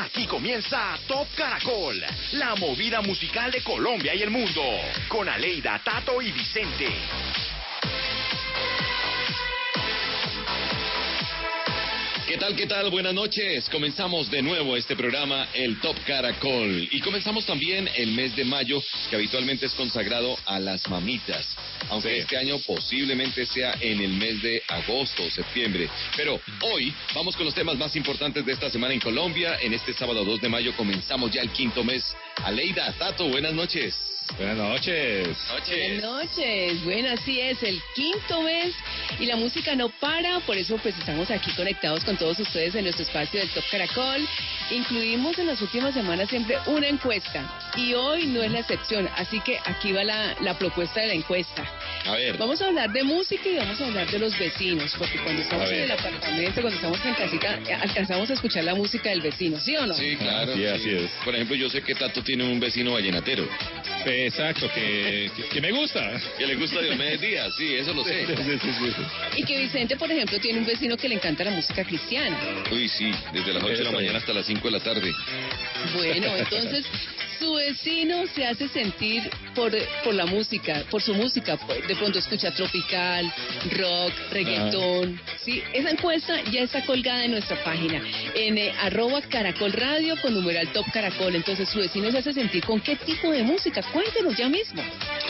Aquí comienza Top Caracol, la movida musical de Colombia y el mundo, con Aleida, Tato y Vicente. ¿Qué tal, qué tal? Buenas noches. Comenzamos de nuevo este programa, el Top Caracol. Y comenzamos también el mes de mayo, que habitualmente es consagrado a las mamitas. Aunque este año posiblemente sea en el mes de agosto o septiembre. Pero hoy vamos con los temas más importantes de esta semana en Colombia. En este sábado 2 de mayo comenzamos ya el quinto mes. Aleida, Tato, buenas noches. Buenas noches. Buenas noches. Bueno, así es, el quinto mes y la música no para, por eso pues estamos aquí conectados con todos ustedes en nuestro espacio del Top Caracol. Incluimos en las últimas semanas siempre una encuesta y hoy no es la excepción, así que aquí va la, la propuesta de la encuesta. A ver. Vamos a hablar de música y vamos a hablar de los vecinos, porque cuando estamos en el apartamento, cuando estamos en casita, eh, alcanzamos a escuchar la música del vecino, ¿sí o no? Sí, claro. Sí, así es. Por ejemplo, yo sé que Tato tiene un vecino vallenatero. Exacto, que, que, que me gusta. Que le gusta Diomedes Díaz, sí, eso lo sé. Sí, sí, sí, sí. Y que Vicente, por ejemplo, tiene un vecino que le encanta la música cristiana. Uy, sí, desde las 8 de la mañana hasta las 5 de la tarde. Bueno, entonces su vecino se hace sentir por, por la música, por su música. De pronto escucha tropical, rock, reggaetón. Sí, esa encuesta ya está colgada en nuestra página, en eh, arroba caracol radio con numeral top caracol. Entonces su vecino se hace sentir con qué tipo de música. Cuéntenos ya mismo.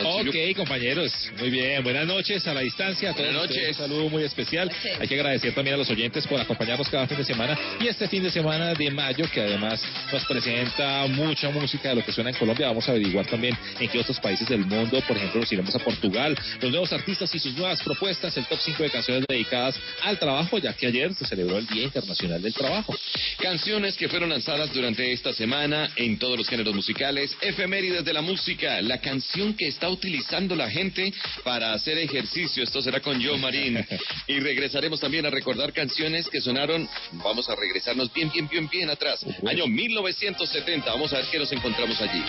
Ok, compañeros, muy bien. Buenas noches a la distancia. A todos Buenas ustedes, noches. Un saludo muy especial. Hay que agradecer también a los oyentes por acompañarnos cada fin de semana y este fin de semana de mayo, que además nos presenta mucha música de lo que suena en Colombia. Vamos a averiguar también en qué otros países del mundo, por ejemplo, nos iremos a Portugal, los nuevos artistas y sus nuevas propuestas, el top 5 de canciones dedicadas al trabajo, ya que ayer se celebró el Día Internacional del Trabajo. Canciones que fueron lanzadas durante esta semana en todos los géneros musicales, efemérides de la música, la canción que está utilizando la gente para hacer ejercicio, esto será con Joe Marín. Y regresaremos también a recordar canciones que sonaron, vamos a regresarnos bien, bien, bien, bien atrás, año 1970, vamos a ver qué nos encontramos allí.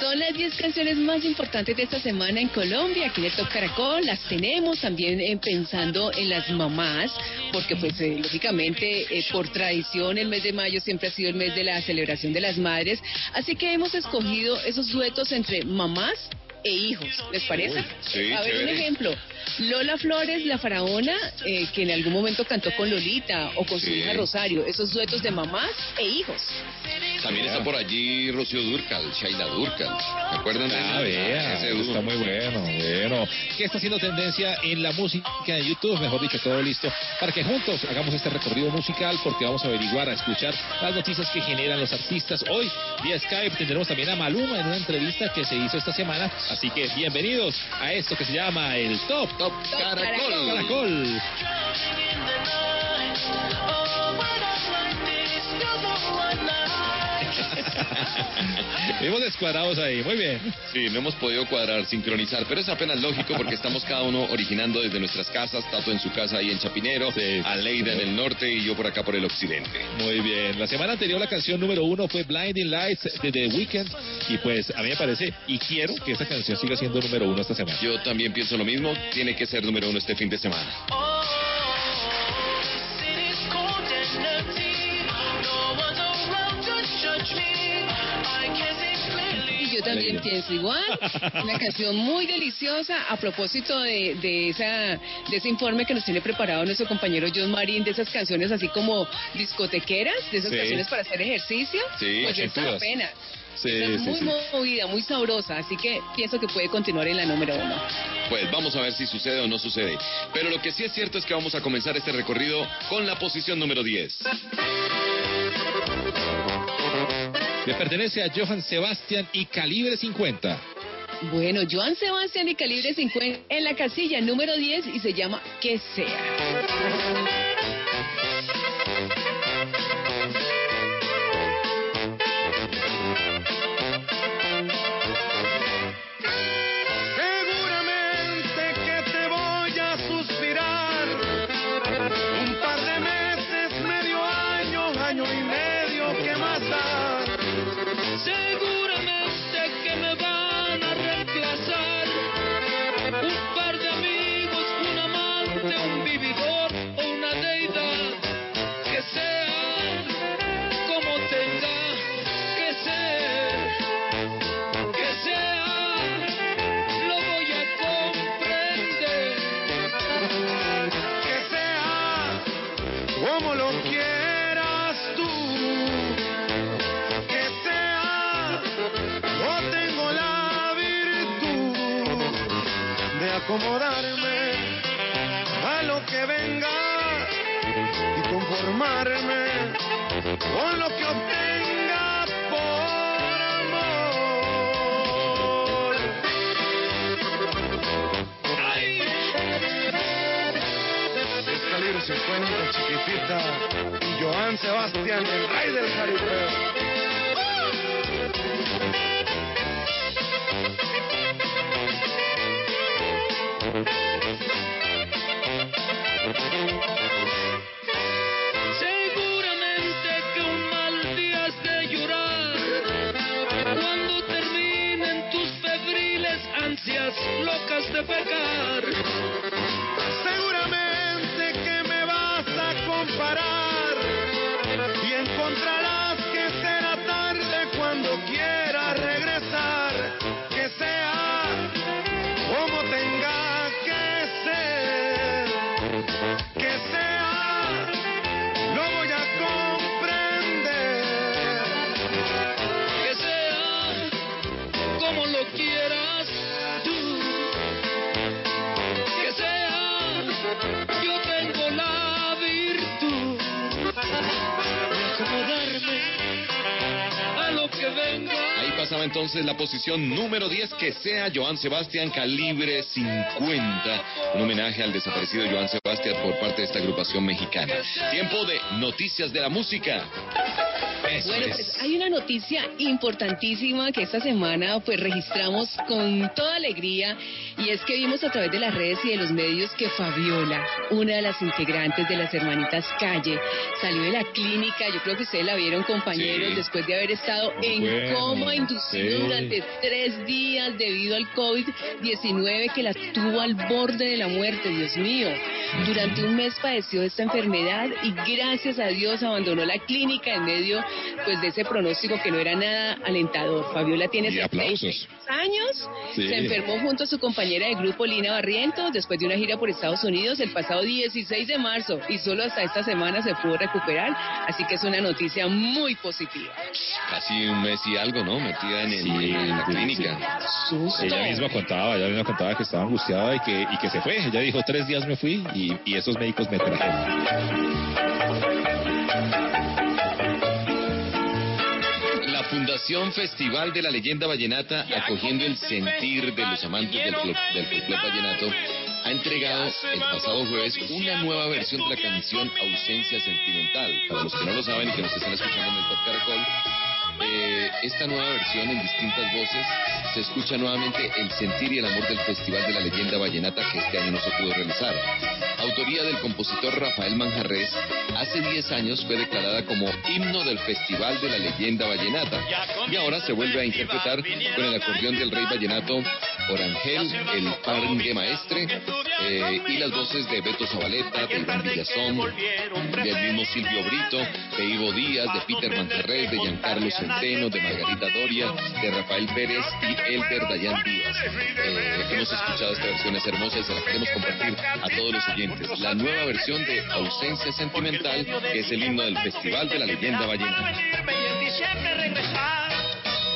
Son las 10 canciones más importantes de esta semana en Colombia, aquí en el Top Caracol. Las tenemos también eh, pensando en las mamás, porque pues eh, lógicamente eh, por tradición el mes de mayo siempre ha sido el mes de la celebración de las madres. Así que hemos escogido esos duetos entre mamás e hijos. ¿Les parece? Sí, A ver, un chévere. ejemplo. Lola Flores, la faraona, eh, que en algún momento cantó con Lolita o con su Sí. hija Rosario. Esos duetos de mamás e hijos. También está por allí Rocío Durcal, Shaila Durcal. ¿Se acuerdan de Ah, ese? vea, Ese está muy bueno, bueno. ¿Qué está haciendo tendencia en la música en YouTube? Mejor dicho, todo listo para que juntos hagamos este recorrido musical porque vamos a averiguar, a escuchar las noticias que generan los artistas. Hoy, vía Skype, tendremos también a Maluma en una entrevista que se hizo esta semana. Así que bienvenidos a esto que se llama el Top Top Caracol. Caracol. Caracol. Vimos descuadrados ahí, muy bien. Sí, no hemos podido cuadrar, sincronizar, pero es apenas lógico porque estamos cada uno originando desde nuestras casas, Tato en su casa ahí en Chapinero, Sí. Aleida en el norte y yo por acá por el occidente. Muy bien. La semana anterior la canción número uno fue Blinding Lights de The Weeknd y pues a mí me parece y quiero que esta canción siga siendo número uno esta semana. Yo también pienso lo mismo, tiene que ser número uno este fin de semana. Yo también pienso igual. Una canción muy deliciosa a propósito de, de esa de ese informe que nos tiene preparado nuestro compañero John Marín, de esas canciones así como discotequeras, de esas Sí. canciones para hacer ejercicio. Sí, pues esta ochenturas. apenas. Sí, es muy sí. movida, muy sabrosa, así que pienso que puede continuar en la número uno. Pues vamos a ver si sucede o no sucede. Pero lo que sí es cierto es que vamos a comenzar este recorrido con la posición número 10. Le pertenece a Johann Sebastian y Calibre 50. Bueno, Joan Sebastián y Calibre 50 en la casilla número 10 y se llama Que sea. Acomodarme a lo que venga y conformarme con lo que obtenga por amor. Calibre 50, chiquitita, y Joan Sebastián, el rey del jaripeo. Locas de pecar. Seguramente que me vas a comparar Ahí pasaba entonces la posición número 10, que sea Joan Sebastián Calibre 50. Un homenaje al desaparecido Joan Sebastián por parte de esta agrupación mexicana. Tiempo de noticias de la música. Eso Bueno, es. pues hay una noticia importantísima que esta semana pues registramos con toda alegría y es que vimos a través de las redes y de los medios que Fabiola, una de las integrantes de las hermanitas Calle, salió de la clínica, yo creo que ustedes la vieron compañeros, Sí. después de haber estado en Bueno, coma inducido sí. durante tres días debido al COVID-19 que la tuvo al borde de la muerte, Dios mío. Durante un mes padeció esta enfermedad y gracias a Dios abandonó la clínica en medio pues de ese pronóstico que no era nada alentador. Fabiola tiene Y 76 aplausos. años, Sí. se enfermó junto a su compañera de grupo Lina Barrientos después de una gira por Estados Unidos el pasado 16 de marzo y solo hasta esta semana se pudo recuperar, así que es una noticia muy positiva. Casi un mes y algo, ¿no? Metida en, el- Sí, en la clínica. Susto. Ella misma contaba, ella misma contaba que estaba angustiada y que, y que se fue. Ella dijo, tres días me fui y, y esos médicos me trajeron. Fundación Festival de la Leyenda Vallenata, acogiendo el sentir de los amantes del, flo- del folclore vallenato, ha entregado el pasado jueves una nueva versión de la canción Ausencia Sentimental. Para los que no lo saben y que nos están escuchando en el Top Caracol, eh, esta nueva versión en distintas voces se escucha nuevamente el sentir y el amor del Festival de la Leyenda Vallenata que este año no se pudo realizar. Autoría del compositor Rafael Manjarres, hace 10 años fue declarada como himno del Festival de la Leyenda Vallenata y ahora se vuelve a interpretar con el acordeón del rey vallenato Orangel, el parengue maestre eh, y las voces de Beto Zabaleta, de Iván Villazón, del mismo Silvio Brito, de Ivo Díaz, de Peter Manjarres, de Giancarlo Centeno, de Margarita Doria, de Rafael Pérez y Elder Dayan Díaz. Eh, hemos escuchado esta versión, es hermosa y se la queremos compartir a todos los oyentes. La nueva versión de Ausencia Sentimental, es el himno del Festival de la Leyenda Vallenata.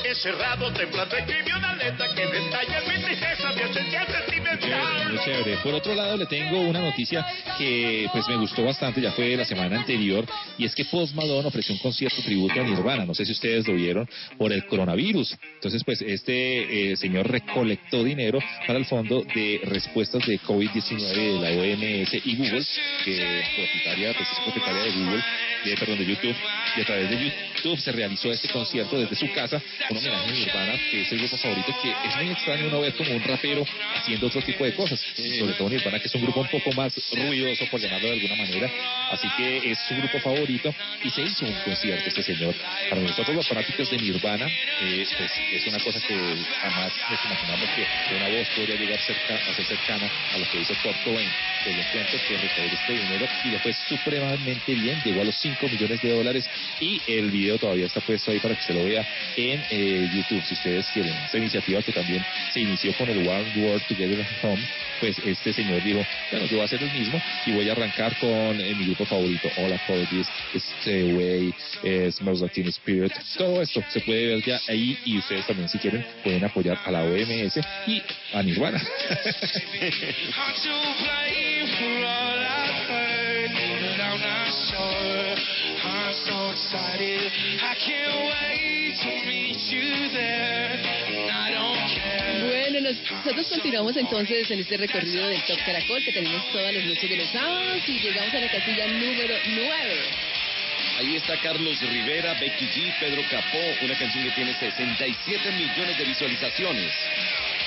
Regresar. Encerrado, temblando, escribió una letra que detalla mi tristeza, mi sentimental. chévere. Por otro lado, le tengo una noticia que pues me gustó bastante, ya fue la semana anterior, y es que Post Malone ofreció un concierto tributo a Nirvana, no sé si ustedes lo vieron, por el coronavirus. Entonces, pues este eh, señor recolectó dinero para el fondo de respuestas de COVID-19 de la OMS y Google, que es propietaria, pues es propietaria de Google, de, perdón, de YouTube, y a través de YouTube se realizó este concierto desde su casa, un homenaje a Nirvana, que es el grupo favorito, que es muy extraño uno ver como un rapero haciendo otro tipo de cosas, sobre todo Nirvana, que es un grupo un poco más ruidoso, por llamarlo de alguna manera, así que es su grupo favorito, y se hizo un concierto este señor. Para nosotros los fanáticos de Nirvana, eh, pues es una cosa que jamás nos imaginamos que una voz podría llegar cerca, a ser cercana a lo que hizo Kurt Cobain. Pues les cuento que recaudó este dinero y le fue supremamente bien, llegó a los 5 millones de dólares y el video todavía está puesto ahí para que se lo vea en eh, YouTube, si ustedes quieren. Esta iniciativa que también se inició con el One World Together at Home, pues este señor dijo, bueno, yo voy a hacer el mismo y voy a arrancar con eh, mi grupo favorito, All Apologies, Stay Away, eh, Smells Like Spirit, todo esto se puede ver ya ahí y ustedes también si quieren pueden apoyar a la OMS y a Nirvana. So excited. I can't wait to meet you there. I don't. Bueno, nos- nosotros continuamos entonces en este recorrido del Top Caracol que tenemos todas las noches de los sábados y llegamos a la casilla número 9. Ahí está Carlos Rivera, Becky G, Pedro Capó, una canción que tiene 67 millones de visualizaciones.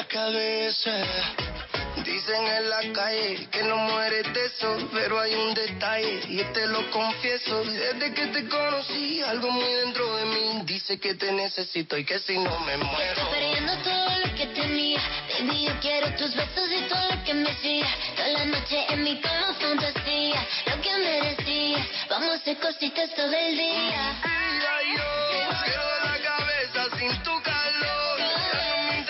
la cabeza. Dicen en la calle que no mueres de eso, pero hay un detalle y te lo confieso. Desde que te conocí, algo muy dentro de mí dice que te necesito y que si no me Estoy muero. perdiendo todo lo que tenía. Baby, yo quiero tus besos y todo lo que me hacía. Toda la noche en mi cama fantasía. Lo que merecías. Vamos a hacer cositas todo el día. Mira, yo quiero la cabeza sin tu calor. Ya no me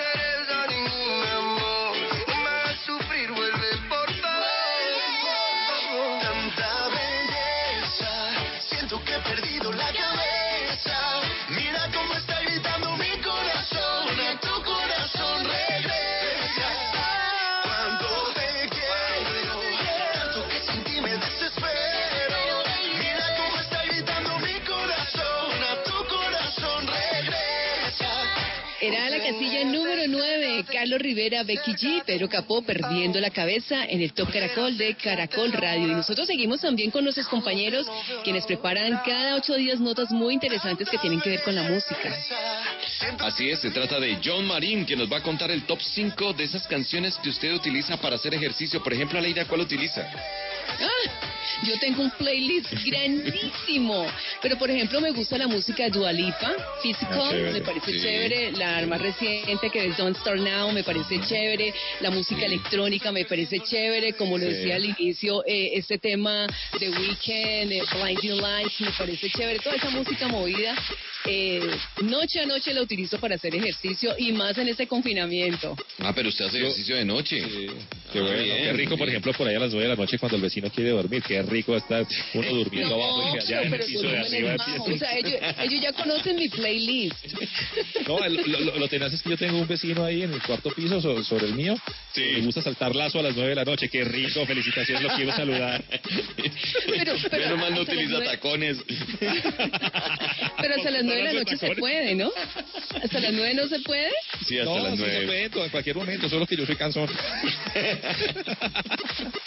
Rivera, Becky G, Pedro Capó perdiendo la cabeza en el Top Caracol de Caracol Radio. Y nosotros seguimos también con nuestros compañeros quienes preparan cada ocho días notas muy interesantes que tienen que ver con la música. Así es, se trata de John Marín, que nos va a contar el top 5 de esas canciones que usted utiliza para hacer ejercicio. Por ejemplo, Aleida, ¿cuál utiliza? Yo tengo un playlist grandísimo, pero por ejemplo me gusta la música de Dua Lipa, Physical, Ah, chévere, me parece sí. chévere, la más reciente que es Don't Start Now me parece chévere, la música electrónica me parece chévere, como lo Sí. decía al inicio, eh, este tema de Weekend, eh, Blinding Lights me parece chévere, toda esa música movida, eh, noche a noche la utilizo para hacer ejercicio y más en este confinamiento. Ah, pero usted hace ejercicio de noche. Qué bueno, bien, qué rico, por ejemplo, por ahí a las 9 de la noche cuando el vecino quiere dormir. Qué rico está uno durmiendo abajo y allá en el piso de arriba. O sea, ellos, ellos ya conocen mi playlist. No, el- lo, lo, lo tenaz es que yo tengo un vecino ahí en el cuarto piso so- sobre el mío. Sí. Le gusta saltar lazo a las 9 de la noche. Qué rico, felicitaciones, lo quiero saludar. Pero, pero Menos mal no utiliza tacones. Pero hasta las 9 de la noche se puede, ¿no? Hasta las 9 no se puede. Sí, hasta no, las sí se nueve. puede, en cualquier momento, solo que yo soy cansón.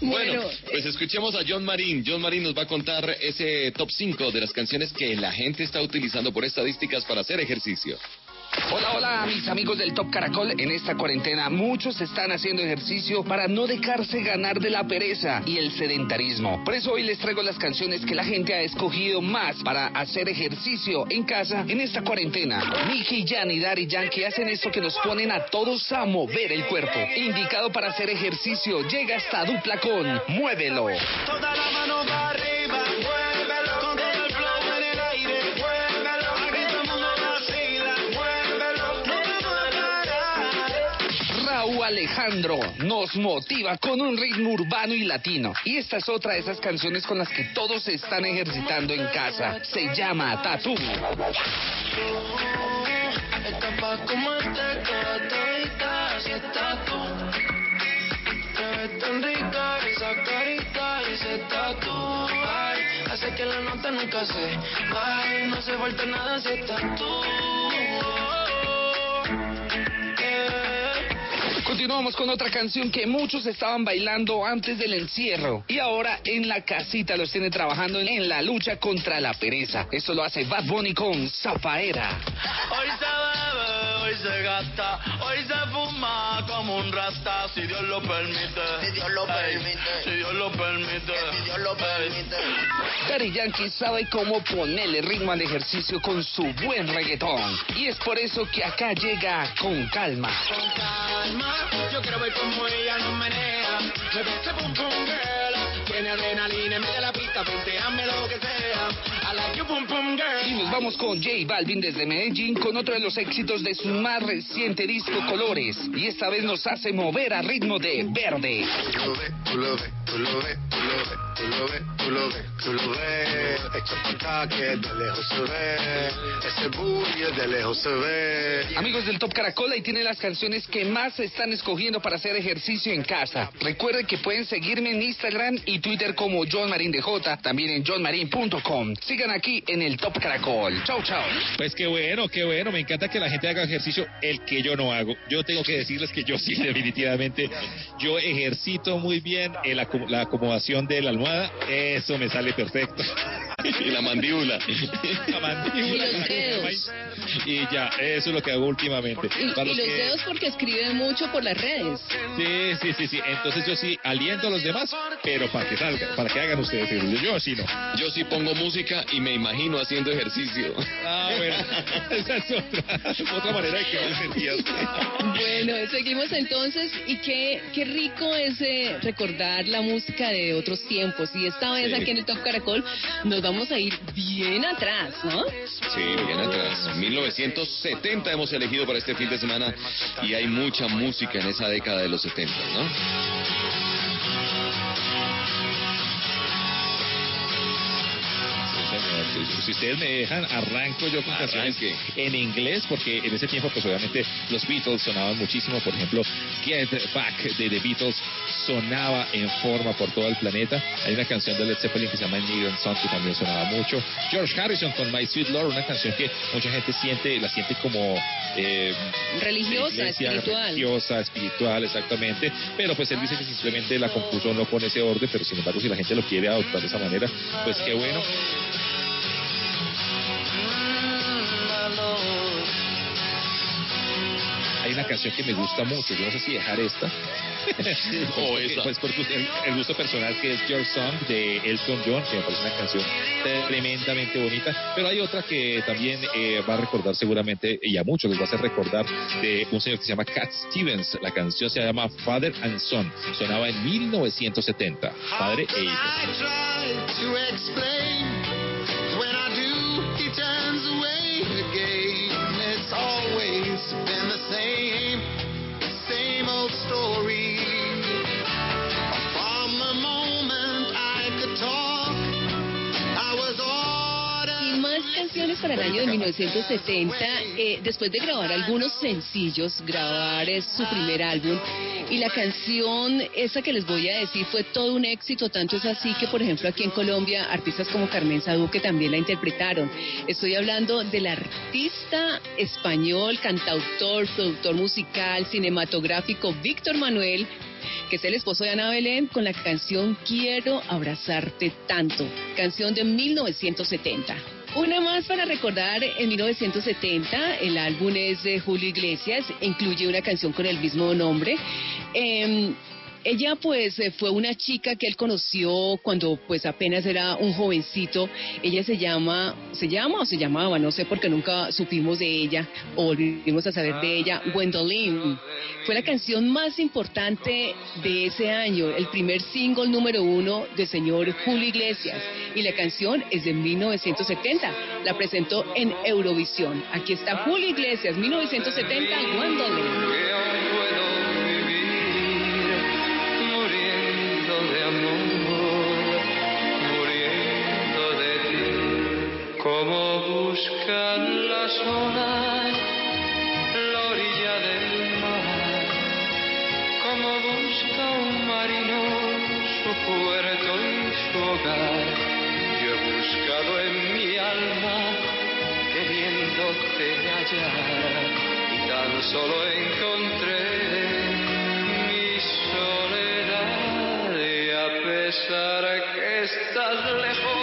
Bueno, Bueno, pues escuchemos a John Marín. John Marín nos va a contar ese top 5 de las canciones que la gente está utilizando por estadísticas para hacer ejercicio. Hola, hola, mis amigos del Top Caracol. En esta cuarentena muchos están haciendo ejercicio para no dejarse ganar de la pereza y el sedentarismo. Por eso hoy les traigo las canciones que la gente ha escogido más para hacer ejercicio en casa en esta cuarentena. Nicky, Jan y Daddy Yankee hacen esto que nos ponen a todos a mover el cuerpo. Indicado para hacer ejercicio, llega esta dupla con Muévelo. Toda la mano para arriba, Alejandro nos motiva con un ritmo urbano y latino. Y esta es otra de esas canciones con las que todos se están ejercitando en casa. Se llama Tatu. Etapa como toda todita, así está tú. Te ves tan rica, esa carita y ese tatu. Ay, hace que la nota nunca se Ay, no se falta nada si estás tú. Continuamos con otra canción que muchos estaban bailando antes del encierro y ahora en la casita los tiene trabajando en la lucha contra la pereza. Esto lo hace Bad Bunny con Zafaera. Hoy se bebe, hoy se gasta, hoy se fuma como un rasta, si Dios lo permite. Si Dios lo permite. Si Dios lo permite. Si Dios lo permite. Daddy Yankee sabe cómo ponerle ritmo al ejercicio con su buen reggaetón y es por eso que acá llega con calma. Con calma, yo quiero ver cómo ella nos menea. Me pum pum girl, tiene adrenalina en medio de la pista, penteame lo que sea. Y nos vamos con J Balvin desde Medellín con otro de los éxitos de su más reciente disco Colores y esta vez nos hace mover a ritmo de verde. Tú lo ves, tú lo ves, tú lo ves, tú lo ves, tú lo ves, tú lo ves. Echa pa' acá que de lejos se ve. Ese booty de lejos se ve. Amigos del Top Caracol, ahí tienen las canciones que más se están escogiendo para hacer ejercicio en casa. Recuerden que pueden seguirme en Instagram y Twitter como John Marín DJ, también en johnmarin.com. Sigan aquí en el Top Caracol. Chau, chau. Pues qué bueno, qué bueno. Me encanta que la gente haga ejercicio, el que yo no hago. Yo tengo que decirles que yo sí, definitivamente. Yo ejercito muy bien el acu- la acomodación de la almohada. Eso me sale perfecto. Y la mandíbula. La mandíbula, Y los dedos. Y ya, eso es lo que hago últimamente. Y, Para y los que- dedos porque escriben mucho por las redes. Sí, sí, sí, sí. Entonces yo sí aliento a los demás, pero para que salga, para que hagan ustedes ejercicio. Yo sí no. Yo sí pongo música y me imagino haciendo ejercicio. Ah, bueno. Esa es otra, otra manera de que me sentías. Bueno, seguimos entonces y qué, qué rico es eh, recordar la música de otros tiempos. Y esta vez Sí. aquí en el Top Caracol nos vamos a ir bien atrás, ¿no? Sí, bien atrás. 1970 hemos elegido para este fin de semana y hay mucha música en esa década de los 70, ¿no? Si- Si ustedes me dejan, arranco yo con canciones en inglés, porque en ese tiempo, pues obviamente los Beatles sonaban muchísimo. Por ejemplo, Get Back de The Beatles sonaba en forma por todo el planeta. Hay una canción de Led Zeppelin que se llama Needle Song que también sonaba mucho. George Harrison con My Sweet Lord, una canción que mucha gente siente, la siente como eh, Religiosa, iglesia, espiritual. religiosa, espiritual, exactamente. Pero pues él dice que simplemente la compuso no con ese orden, pero sin embargo si la gente lo quiere adoptar de esa manera, pues qué bueno. Hay una canción que me gusta mucho, yo no sé si dejar esta. O Pues, esa. Pues por el, el gusto personal que es Your Song de Elton John, que me parece una canción tremendamente bonita. Pero hay otra que también eh, va a recordar seguramente, y a muchos les va a hacer recordar, de un señor que se llama Cat Stevens. La canción se llama Father and Son. Sonaba en 1970. Padre e hijo. Canciones para el año de 1970, eh, después de grabar algunos sencillos, grabar es su primer álbum, y la canción, esa que les voy a decir, fue todo un éxito, tanto es así que, por ejemplo, aquí en Colombia, artistas como Carmen Saduque también la interpretaron. Estoy hablando del artista español, cantautor, productor musical, cinematográfico, Víctor Manuel, que es el esposo de Ana Belén, con la canción Quiero abrazarte tanto, canción de 1970. Una más para recordar, en 1970 el álbum es de Julio Iglesias, incluye una canción con el mismo nombre. Em, ella pues eh, fue una chica que él conoció cuando pues apenas era un jovencito. Ella se llama, se llama o se llamaba, no sé porque nunca supimos de ella o volvimos a saber de ella, Gwendolyn. Fue la canción más importante de ese año, el primer single número uno del señor Julio Iglesias. Y la canción es de 1970. La presentó en Eurovisión. Aquí está Julio Iglesias, 1970, Gwendolyn. Amor, muriendo de ti, como buscan las olas la orilla del mar, como busca un marino su puerto y su hogar. Yo he buscado en mi alma queriéndote hallar y tan solo encontré mi soledad pesar que estás lejos,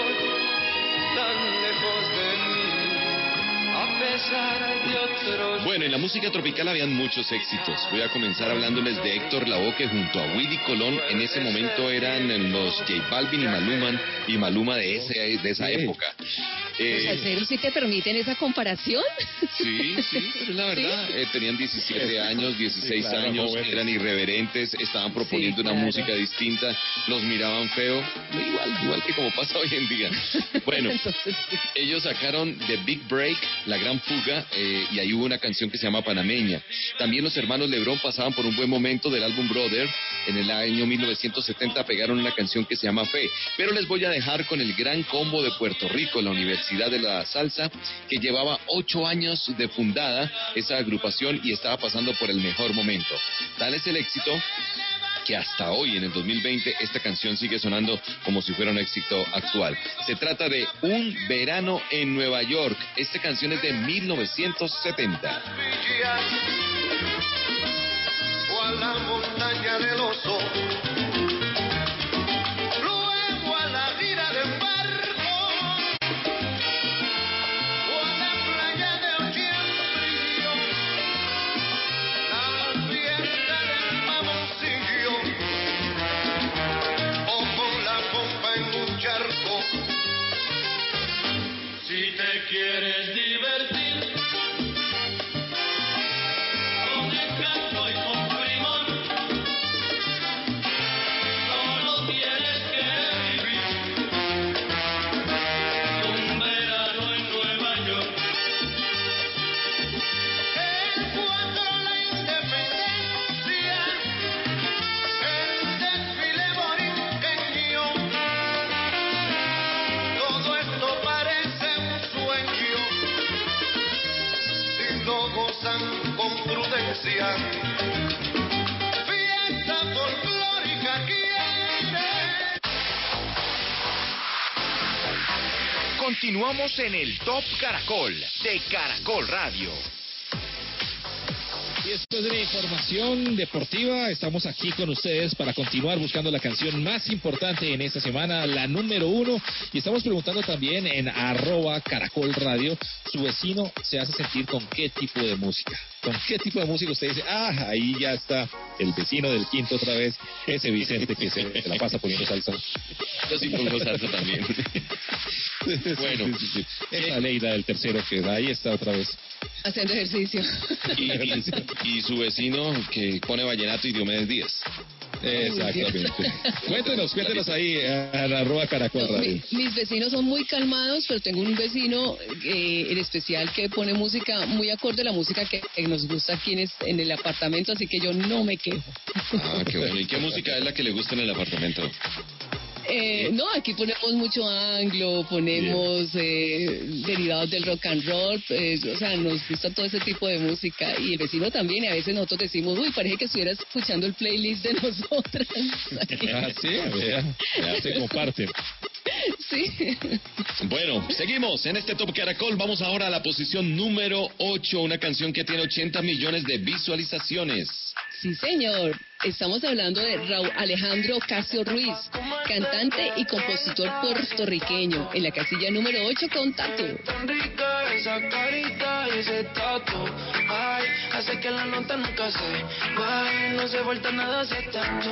Bueno, en la música tropical habían muchos éxitos. Voy a comenzar hablándoles de Héctor Lavoe, que junto a Willy Colón en ese momento eran los J Balvin y Maluma, y Maluma de, ese, de esa época. ¿Los Eh, salseros sí te permiten esa comparación? Sí, sí, es la verdad. Eh, tenían 17 años, 16 Sí, claro, años, eran irreverentes, estaban proponiendo Sí, una claro. música distinta, los miraban feo, igual, igual que como pasa hoy en día. Bueno, Entonces, ellos sacaron The Big Break, La Gran Eh, y ahí hubo una canción que se llama Panameña. También los hermanos Lebrón pasaban por un buen momento del álbum Brother. En el año 1970 pegaron una canción que se llama Fe. Pero les voy a dejar con el gran combo de Puerto Rico, la Universidad de la Salsa, que llevaba ocho años de fundada esa agrupación y estaba pasando por el mejor momento. Tal es el éxito que hasta hoy, en el 2020, esta canción sigue sonando como si fuera un éxito actual. Se trata de Un verano en Nueva York. Esta canción es de 1970. o a la montaña del oso. Fiesta folclórica quiere. Continuamos en el Top Caracol de Caracol Radio. Y después de la información deportiva, estamos aquí con ustedes para continuar buscando la canción más importante en esta semana, la número uno. Y estamos preguntando también en arroba caracol radio, su vecino se hace sentir con qué tipo de música. ¿Con qué tipo de música usted dice, ah, ahí ya está el vecino del quinto otra vez, ese Vicente que se la pasa poniendo salsa? Yo sí pongo salsa también. Bueno. Sí, sí. Esa Leida del tercero que ahí está otra vez. Haciendo ejercicio. Y, y- y su vecino que pone vallenato y Diomedes Díaz. Exactamente. cuéntenos, cuéntenos ahí a la arroba caracol No, radio. mi- mis vecinos son muy calmados, pero tengo un vecino eh, en especial que pone música muy acorde a la música que, que nos gusta aquí en, es- en el apartamento, así que yo no me quejo. Ah, qué bueno. ¿Y qué música es la que le gusta en el apartamento? Eh, no, aquí ponemos mucho anglo, ponemos eh, derivados del rock and roll, eh, o sea, nos gusta todo ese tipo de música y el vecino también, y a veces nosotros decimos, uy, parece que estuvieras escuchando el playlist de nosotras. Ah, sí, ya se comparten. sí. Bueno, seguimos en este Top Caracol. Vamos ahora a la posición número 8, una canción que tiene 80 millones de visualizaciones. Sí, señor. Estamos hablando de Raúl Alejandro Casio Ruiz, cantante y compositor puertorriqueño, en la casilla número 8 con Tatu. Tan rica esa carita y ese tatu. Ay, hace que la nota nunca se baje. No se vuelta nada ese tatu.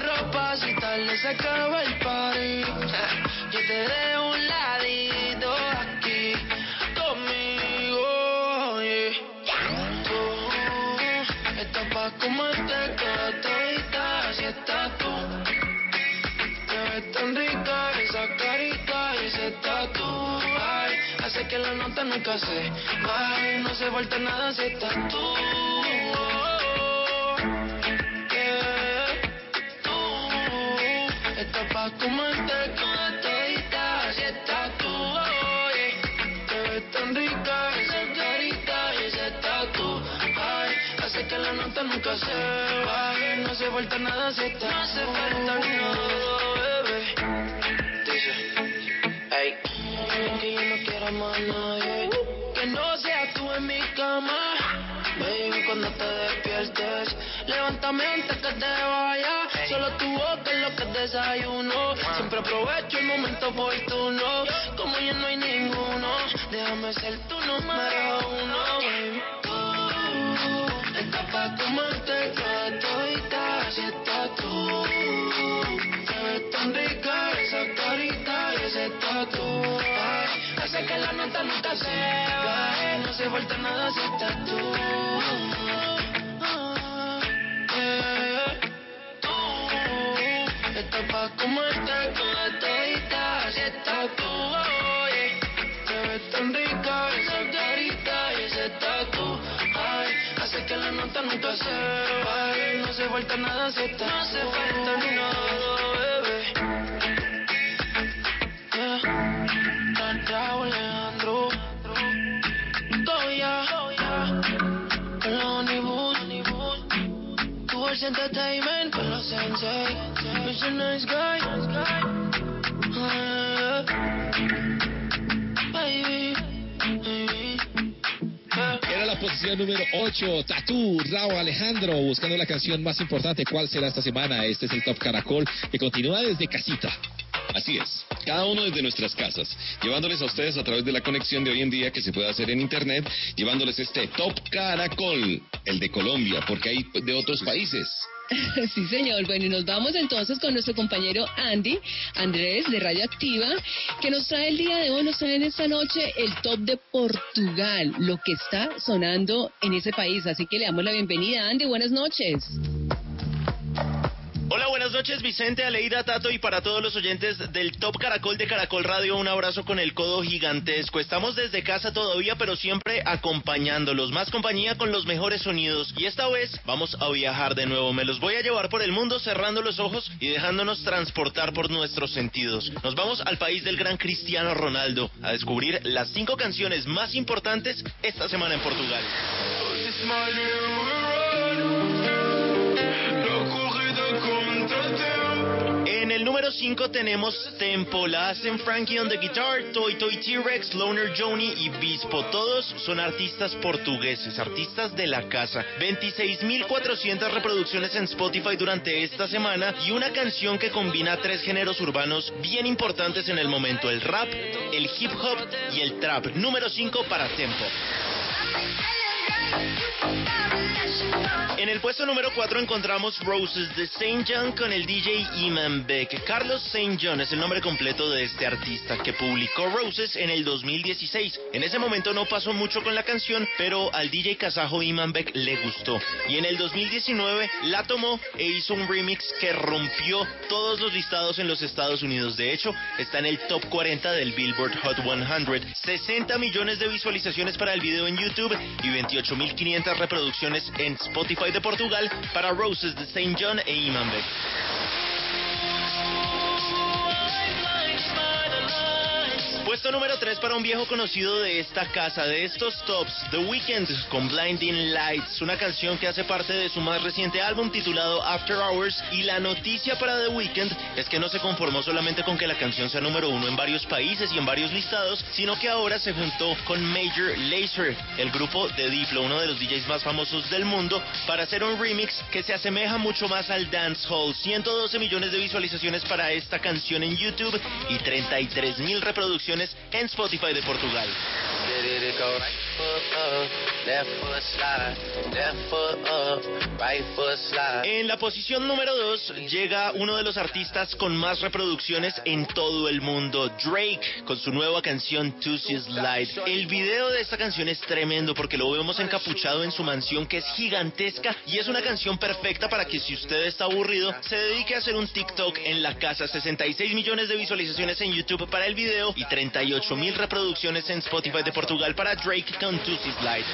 Ropa si tal se acaba el party. Yo te dejo un ladito aquí conmigo. yeah. Tú estás pa' comerte toda todita si estás tú. Te ves tan rica esa carita y ese tatu. Ay, hace que la nota nunca se baje. No se vuelta nada si estás tú. Tú estás pa' comerte toda todita si estás tú. yeah. Te ves tan rica esa carita y ese tatu. Ay, hace que la nota nunca se baje. No se vuelta nada si estás No se falta nada, bebé. Dice, ey, que yo no quiero más nadie. Que no seas tú en mi cama. Cuando te despiertes, levántame antes que te vaya. Solo tu boca es lo que desayuno. Siempre aprovecho el momento oportuno. Como ya no hay ninguno, déjame ser tu número uno, baby. Tú estás pa' comerte toda todita, si estás tú. Te ves tan rica esa carita y ese tatu. Hace que la nota nunca se baje. No se vuelta nada si estás tú. Estás pa' comerte toda todita si estás tú. oye. Te ves tan rica esa carita y ese tatu. Ay, hace que la nota nunca se baje. No se vuelta nada si estás No se falta nada, Entertainment. Sensei. Yeah. Era la posición número 8, Tatú, Raúl Alejandro, buscando la canción más importante. ¿Cuál será esta semana? Este es el Top Caracol que continúa desde casita. Así es, cada uno desde nuestras casas, llevándoles a ustedes a través de la conexión de hoy en día que se puede hacer en internet, llevándoles este Top Caracol, el de Colombia, porque hay de otros países. Sí, señor. Bueno, y nos vamos entonces con nuestro compañero Andy, Andrés de Radio Activa, que nos trae el día de hoy, nos trae en esta noche el top de Portugal, lo que está sonando en ese país. Así que le damos la bienvenida, Andy. Buenas noches. Hola, buenas noches Vicente, Aleida, Tato y para todos los oyentes del Top Caracol de Caracol Radio, un abrazo con el codo gigantesco. Estamos desde casa todavía, pero siempre acompañándolos, más compañía con los mejores sonidos. Y esta vez vamos a viajar de nuevo, me los voy a llevar por el mundo cerrando los ojos y dejándonos transportar por nuestros sentidos. Nos vamos al país del gran Cristiano Ronaldo a descubrir las cinco canciones más importantes esta semana en Portugal. Número 5 tenemos Tempo, la hacen Frankie on the Guitar, Toy Toy T-Rex, Loner Joni y Bispo. Todos son artistas portugueses, artistas de la casa. 26.400 reproducciones en Spotify durante esta semana y una canción que combina tres géneros urbanos bien importantes en el momento, el rap, el hip hop y el trap. Número 5 para Tempo. En el puesto número 4 encontramos Roses de St. John con el DJ Iman Beck. Carlos St. John es el nombre completo de este artista que publicó Roses en el 2016. En ese momento no pasó mucho con la canción, pero al DJ kazajo Iman Beck le gustó. Y en el 2019 la tomó e hizo un remix que rompió todos los listados en los Estados Unidos. De hecho, está en el top 40 del Billboard Hot 100. 60 millones de visualizaciones para el video en YouTube y 28.500 reproducciones en Spotify de Portugal para Roses de St. John e Iman Beck. Puesto número 3 para un viejo conocido de esta casa, de estos tops, The Weeknd con Blinding Lights, una canción que hace parte de su más reciente álbum titulado After Hours. Y la noticia para The Weeknd es que no se conformó solamente con que la canción sea número uno en varios países y en varios listados, sino que ahora se juntó con Major Lazer, el grupo de Diplo, uno de los DJs más famosos del mundo, para hacer un remix que se asemeja mucho más al dancehall. 112 millones de visualizaciones para esta canción en YouTube y 33 mil reproducciones en Spotify de Portugal. En la posición número 2 llega uno de los artistas con más reproducciones en todo el mundo, Drake, con su nueva canción Tuesday Slide. El video de esta canción es tremendo porque lo vemos encapuchado en su mansión que es gigantesca y es una canción perfecta para que si usted está aburrido se dedique a hacer un TikTok en la casa. 66 millones de visualizaciones en YouTube para el video y 38 mil reproducciones en Spotify de Portugal para Drake con Tuesday Slide.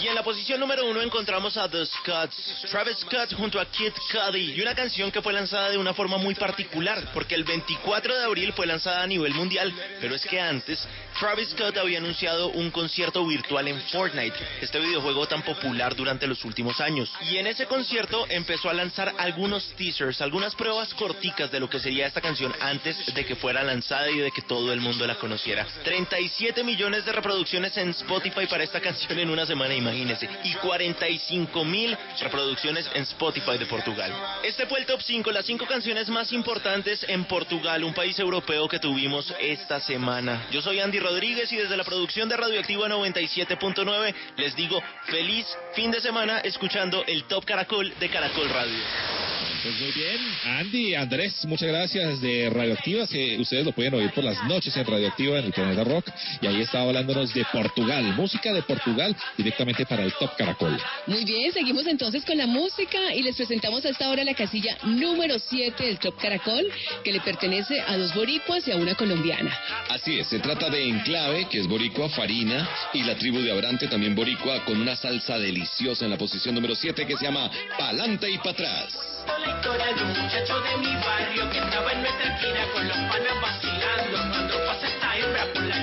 Y en la posición número uno encontramos a The Scots, Travis Scott junto a Kid Cudi, y una canción que fue lanzada de una forma muy particular, porque el 24 de abril fue lanzada a nivel mundial, pero es que antes Travis Scott había anunciado un concierto virtual en Fortnite, este videojuego tan popular durante los últimos años. Y en ese concierto empezó a lanzar algunos teasers, algunas pruebas corticas de lo que sería esta canción antes de que fuera lanzada y de que todo el mundo la conociera. 37 millones de reproducciones en Spotify para esta canción en una semana, imagínense, y 45 mil reproducciones en Spotify de Portugal. Este fue el top 5, las 5 canciones más importantes en Portugal, un país europeo que tuvimos esta semana. Yo soy Andy Rodríguez y desde la producción de Radioactiva 97.9 les digo feliz fin de semana escuchando el Top Caracol de Caracol Radio. Pues muy bien, Andy, Andrés, muchas gracias de Radioactiva. que ustedes lo pueden oír por las noches en Radioactiva en el Planeta Rock. Y ahí estaba hablándonos de Portugal, música de Portugal directamente para el Top Caracol. Muy bien, seguimos entonces con la música y les presentamos a esta hora la casilla número 7 del Top Caracol, que le pertenece a dos boricuas y a una colombiana. Así es, se trata de Enclave, que es boricua, Farina, y la tribu de Abrante, también boricua, con una salsa deliciosa en la posición número 7 que se llama Pa'lante y Pa' atrás. La historia de un muchacho de mi barrio que estaba en nuestra esquina con los panas vacilando. Cuando pasa esta hembra por la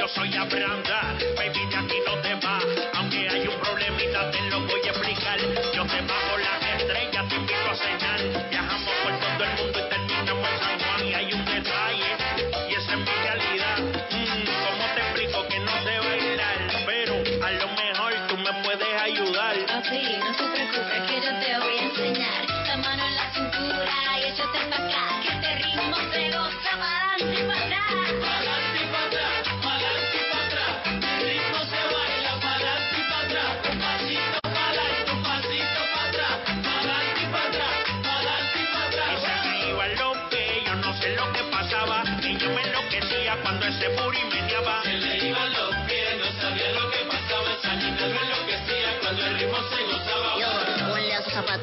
yo soy Abranda. Baby, de aquí no te va. Aunque hay un problemita, te lo voy a explicar. Yo te bajo las estrellas, te invito a cenar. Viajamos por todo el mundo y terminamos en San Juan. Y hay un detalle, y esa es mi realidad. Mm, ¿Cómo te explico que no sé bailar? Pero a lo mejor tú me puedes ayudar. Papi, no se preocupe que yo te voy a enseñar. La mano en la cintura y échate pa' acá. Que este ritmo se goza para adelante.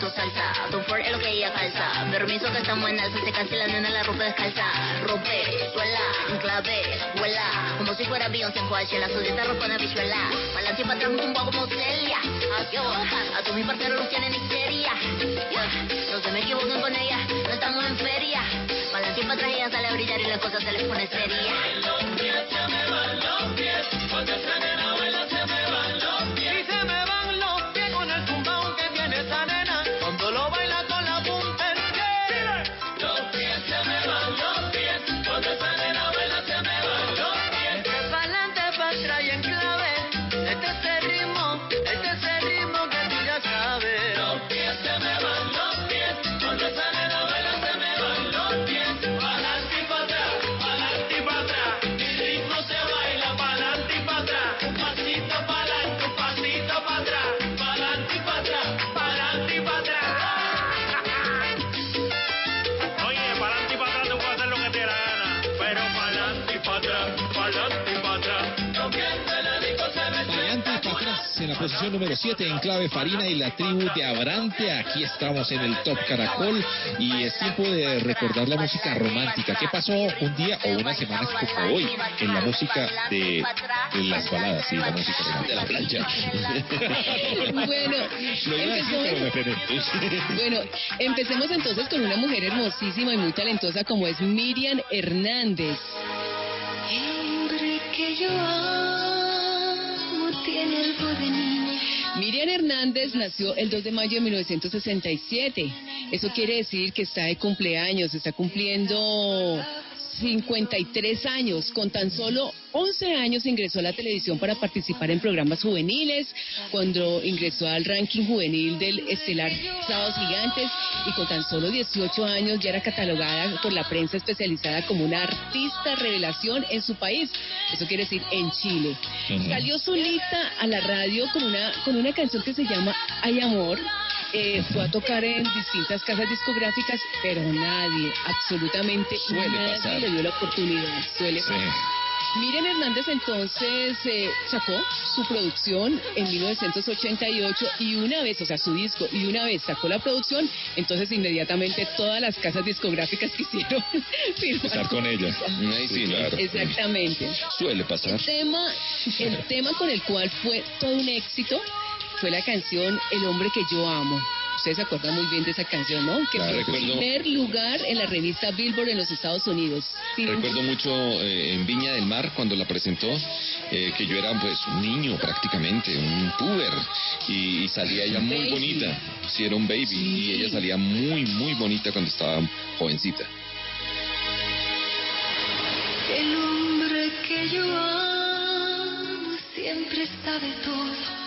Zapatos salsa, tu for es lo que ella calza. Permiso que estamos en alza, se cansa la nena la ropa descalza. Rompe, suela, enclave, vuela. Como si fuera Beyoncé en Coachella, su dieta ropa una bichuela. Pa'lante y pa' atrás, un poco como Celia. A tu mi parcero los tienen histeria. No se me equivoquen con ella, no estamos en feria. Pa'lante y pa' atrás ella sale a brillar y la cosa se les pone seria. Los pies se me van los pies. Cuando esa nena posición número 7 en clave Farina y la tribu de Abrante. Aquí estamos en el Top Caracol y es tiempo de recordar la música romántica. ¿Qué pasó un día o una semana como hoy en la música de, de las baladas? Sí, la música. De la plancha. Bueno, empecemos, bueno, empecemos entonces con una mujer hermosísima y muy talentosa como es Miriam Hernández. Hombre que yo amo tiene algo de niña, Miriam Hernández nació el 2 de mayo de 1967. Eso quiere decir que está de cumpleaños, está cumpliendo 53 años. Con tan solo 11 años ingresó a la televisión para participar en programas juveniles, cuando ingresó al ranking juvenil del estelar Sábados Gigantes y con tan solo 18 años ya era catalogada por la prensa especializada como una artista revelación en su país. Eso quiere decir en Chile. Ujú. Salió solita a la radio con una, con una canción que se llama Hay Amor. Eh, fue a tocar en distintas casas discográficas, pero nadie, absolutamente Suele nadie pasar. le dio la oportunidad. Suele Sí. Miriam Hernández entonces eh, sacó su producción en 1988 y una vez, o sea, su disco, y una vez sacó la producción, entonces inmediatamente todas las casas discográficas quisieron firmar Estar con ella. Sí, claro. Exactamente. Suele pasar. El tema, el tema con el cual fue todo un éxito fue la canción El hombre que yo amo. Ustedes se acuerdan muy bien de esa canción, ¿no? Que Claro, fue recuerdo. primer lugar en la revista Billboard en los Estados Unidos. Sí, Recuerdo mucho eh, en Viña del Mar cuando la presentó, eh, que yo era pues un niño prácticamente, un puber, y, y salía ella muy Baby. bonita, sí era un baby, Sí. y ella salía muy, muy bonita cuando estaba jovencita. El hombre que yo amo siempre sabe todo.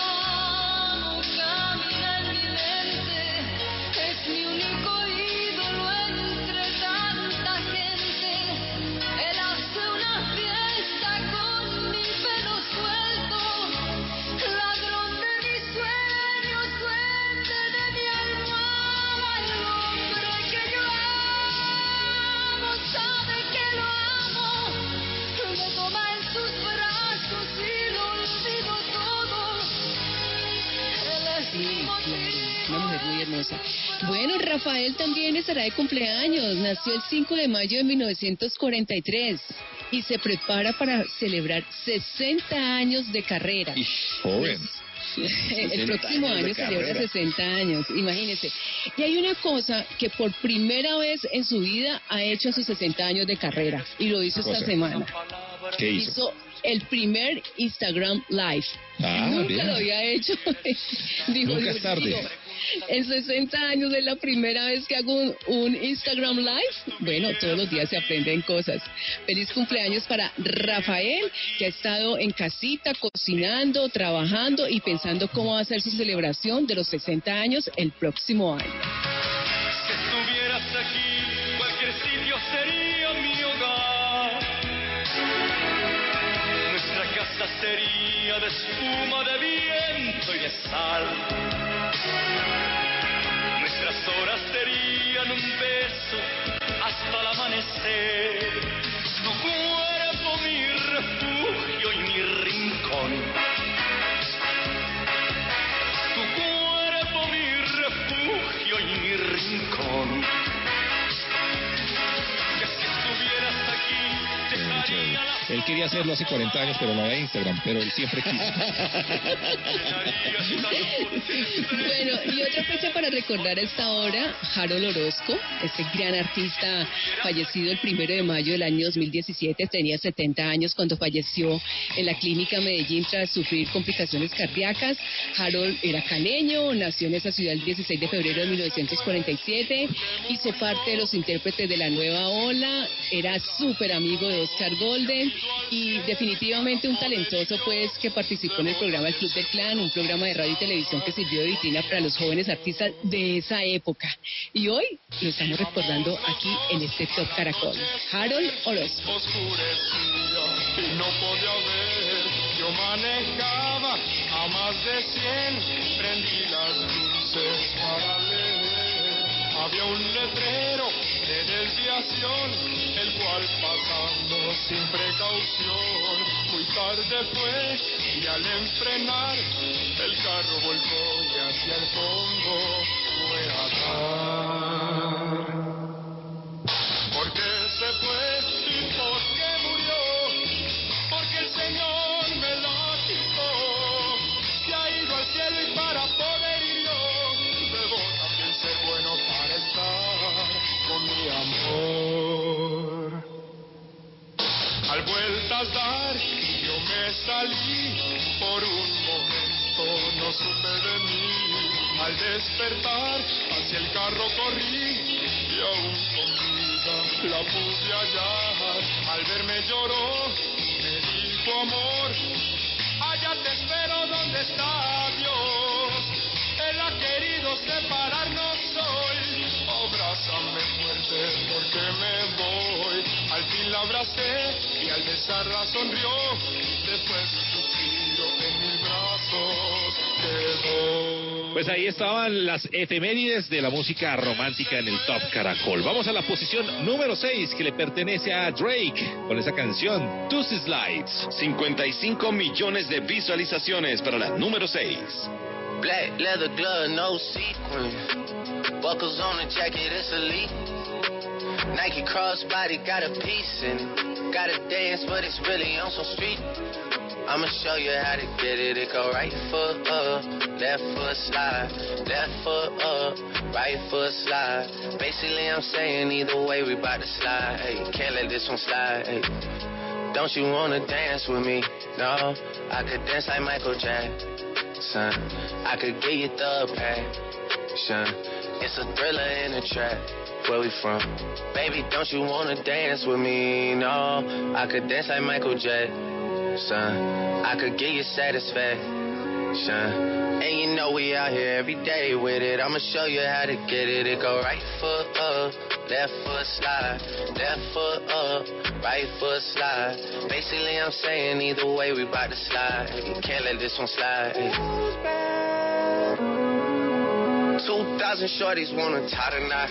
Bueno, Rafael también estará de cumpleaños. Nació el 5 de mayo de 1943 y se prepara para celebrar 60 años de carrera. Joven. El 60 próximo año celebra carrera. 60 años, imagínense. Y hay una cosa que por primera vez en su vida ha hecho en sus 60 años de carrera y lo hizo esta semana. ¿Qué hizo? Hizo el primer Instagram Live. Ah, Nunca bien. lo había hecho. Dijo, Nunca es tarde. En 60 años es la primera vez que hago un, un Instagram Live. Bueno, todos los días se aprenden cosas. Feliz cumpleaños para Rafael, que ha estado en casita, cocinando, trabajando y pensando cómo va a ser su celebración de los 60 años el próximo año. Espuma, de viento y de sal. Nuestras horas serían un beso hasta el amanecer. Tu cuerpo mi refugio Él quería hacerlo hace 40 años, pero no había Instagram, pero él siempre quiso. Bueno, y otra fecha para recordar a esta hora, Harold Orozco, este gran artista fallecido el primero de mayo del año 2017, tenía 70 años cuando falleció en la clínica Medellín tras sufrir complicaciones cardíacas. Harold era caleño, nació en esa ciudad el 16 de febrero de 1947, hizo parte de los intérpretes de la nueva ola, era súper amigo de Oscar Golden y definitivamente un talentoso pues que participó en el programa El Club del Clan, un programa de radio y televisión que sirvió de vitrina para los jóvenes artistas de esa época. Y hoy lo estamos recordando aquí en este Top Caracol. Harold Orozco. no podía ver. Yo manejaba a más de cien, prendí las luces para leer. Había un letrero de desviación, el cual pasamos sin precaución. Muy tarde fue y al enfrenar, el carro volcó y hacia el fondo fue a dar. ¿Por qué se fue y por qué murió? Porque el Señor me salí por un momento, no supe de mí. Al despertar, hacia el carro corrí y aún con vida la pude hallar. Al verme lloró, me dijo amor, allá te espero donde está Dios. Él ha querido separarnos. Abrázame fuerte porque me voy. Al fin la abracé y al besarla sonrió. Después de un suspiro en mis brazos quedó. Pues ahí estaban las efemérides de la música romántica en el Top Caracol. Vamos a la posición número 6 que le pertenece a Drake con esa canción Tuesday Slides. 55 millones de visualizaciones para la número 6. Black leather glove, no sequin. Buckles on the jacket, it's elite. Nike crossbody got a piece in it. Got to dance, but it's really on some street. I'ma show you how to get it. It go right foot up, left foot slide, left foot up, right foot slide. Basically, I'm saying either way we bout to slide. Hey, can't let this one slide. Hey. Don't you wanna dance with me? No, I could dance like Michael Jackson. I could get you the passion. It's a thriller in a track. Where we from? Baby, don't you wanna dance with me? No, I could dance like Michael Jackson. I could give you satisfaction. And you know we out here every day with it. I'ma show you how to get it. It go right foot up, left foot slide, left foot up, right foot slide. Basically, I'm saying either way we bout to slide. Can't let this one slide. 2,000 shorties wanna tie the knot,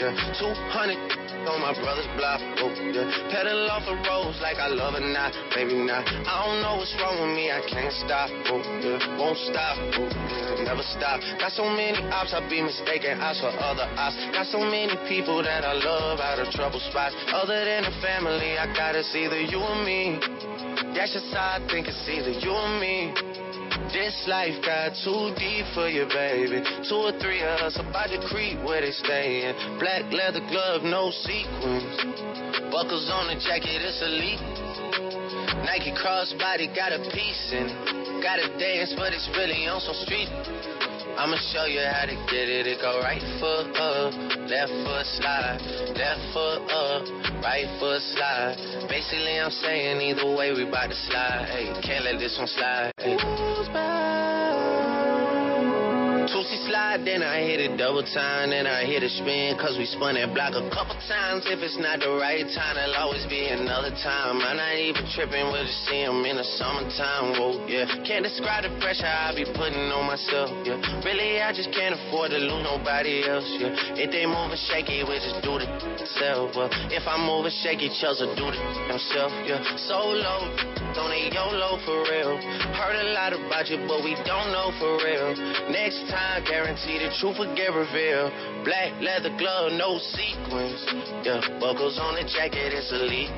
yeah. 200 on my brother's block, oh, yeah. Pedal off the roads like I love it not, maybe not. I don't know what's wrong with me, I can't stop, oh, yeah. Won't stop, oh, yeah. Never stop. Got so many ops, I be mistaken ops for other ops. Got so many people that I love out of trouble spots. Other than the family, I gotta see either you or me. That's just how I think it's either you or me. This life got too deep for you, baby. Two or three of us about to creep where they stayin'. Black leather glove, no sequins. Buckles on the jacket, it's elite. Nike crossbody got a piece in. Gotta dance, but it's really on some street. I'ma show you how to get it. It go right foot up, left foot slide, left foot up, right foot slide. Basically, I'm saying either way we bout to slide. Hey, can't let this one slide. Hey. Tootsie then I hit it double time, then I hit a spin, cause we spun that block a couple times. If it's not the right time, there'll always be another time. I'm not even tripping, we'll just see 'em in the summertime, whoa, yeah. Can't describe the pressure I be putting on myself, yeah. Really, I just can't afford to lose nobody else, yeah. If they moving shaky, we just do the self, well. If I'm moving shaky, Chelsea do the himself, yeah. Solo, don't need YOLO for real. Heard a lot about you, but we don't know for real. Next time, guarantee the truth get revealed. Black leather glove, no sequins. Yeah, buckles on the jacket, it's elite.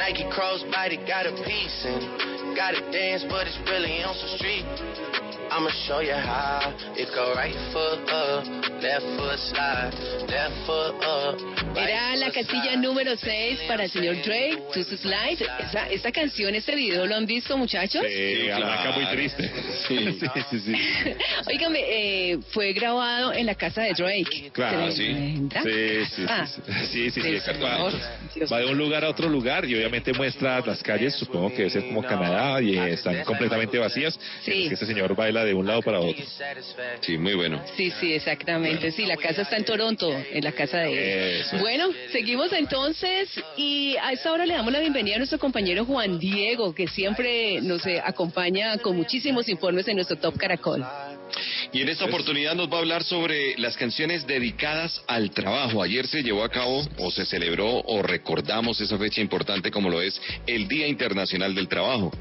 Nike crossbody got a piece it. Gotta dance, but it's really on some street. I'ma show you how. It go right foot up, left foot slide, left foot up. right Era la casilla número 6 para el señor Drake, To Slide. Esa, esta canción, este video, ¿lo han visto, muchachos? Sí, arranca muy triste. Sí. sí, sí, sí. Óigame, eh, fue grabado en la casa de Drake. Claro, ¿Se sí. Sí, sí, Ah, sí, sí, sí, sí, va, va de un lugar a otro lugar y obviamente muestra las calles, supongo que debe ser como Canadá y están completamente vacías. Sí. Es que este señor baila de un lado para otro. Sí, muy bueno. Sí, sí, exactamente. Sí, la casa está en Toronto, en la casa de él. Eso. Bueno, seguimos entonces y a esta hora le damos la bienvenida a nuestro compañero Juan Diego, que siempre nos eh, acompaña con muchísimos informes en nuestro Top Caracol. Y en esta oportunidad nos va a hablar sobre las canciones dedicadas al trabajo. Ayer se llevó a cabo o se celebró o recordamos esa fecha importante como lo es el Día Internacional del Trabajo.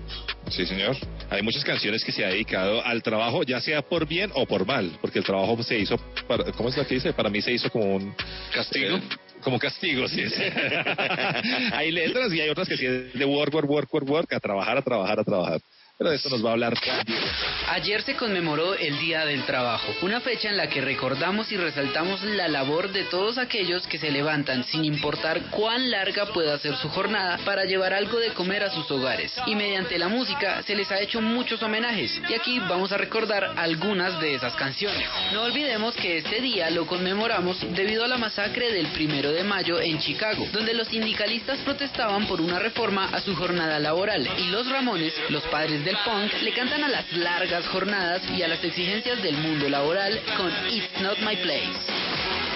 Sí, señor. Hay muchas canciones que se ha dedicado al trabajo, ya sea por bien o por mal, porque el trabajo se hizo, para, ¿cómo es lo que dice? Para mí se hizo como un... ¿Castigo? eh, como castigo, sí. sí. hay letras y hay otras que sí de work, work, work, work, work, a trabajar, a trabajar, a trabajar. De esto nos va a hablar. Ayer se conmemoró el Día del Trabajo, una fecha en la que recordamos y resaltamos la labor de todos aquellos que se levantan sin importar cuán larga pueda ser su jornada para llevar algo de comer a sus hogares. Y mediante la música se les ha hecho muchos homenajes y aquí vamos a recordar algunas de esas canciones. No olvidemos que este día lo conmemoramos debido a la masacre del primero de mayo en Chicago, donde los sindicalistas protestaban por una reforma a su jornada laboral y los Ramones, los padres del punk, le cantan a las largas jornadas y a las exigencias del mundo laboral con It's Not My Place.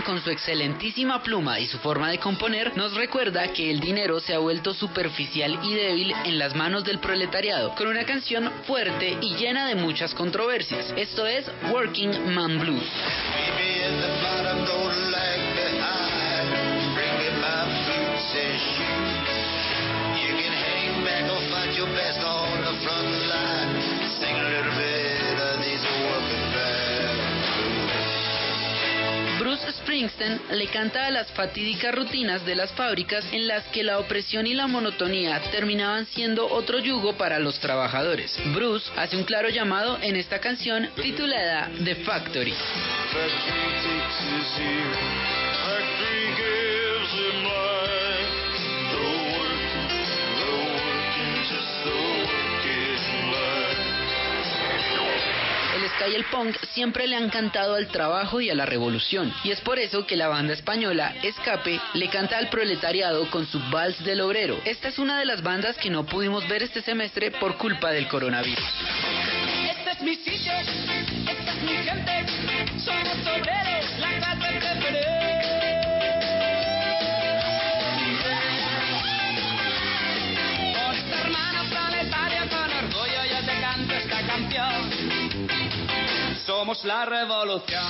Con su excelentísima pluma y su forma de componer, nos recuerda que el dinero se ha vuelto superficial y débil en las manos del proletariado, con una canción fuerte y llena de muchas controversias. Esto es Working Man Blues. Best on the front line. Springsteen le canta a las fatídicas rutinas de las fábricas en las que la opresión y la monotonía terminaban siendo otro yugo para los trabajadores. Bruce hace un claro llamado en esta canción titulada The Factory. Y el punk siempre le han cantado al trabajo y a la revolución, y es por eso que la banda española Escape le canta al proletariado con su Vals del Obrero. Esta es una de las bandas que no pudimos ver este semestre por culpa del coronavirus. Este Somos la revolución.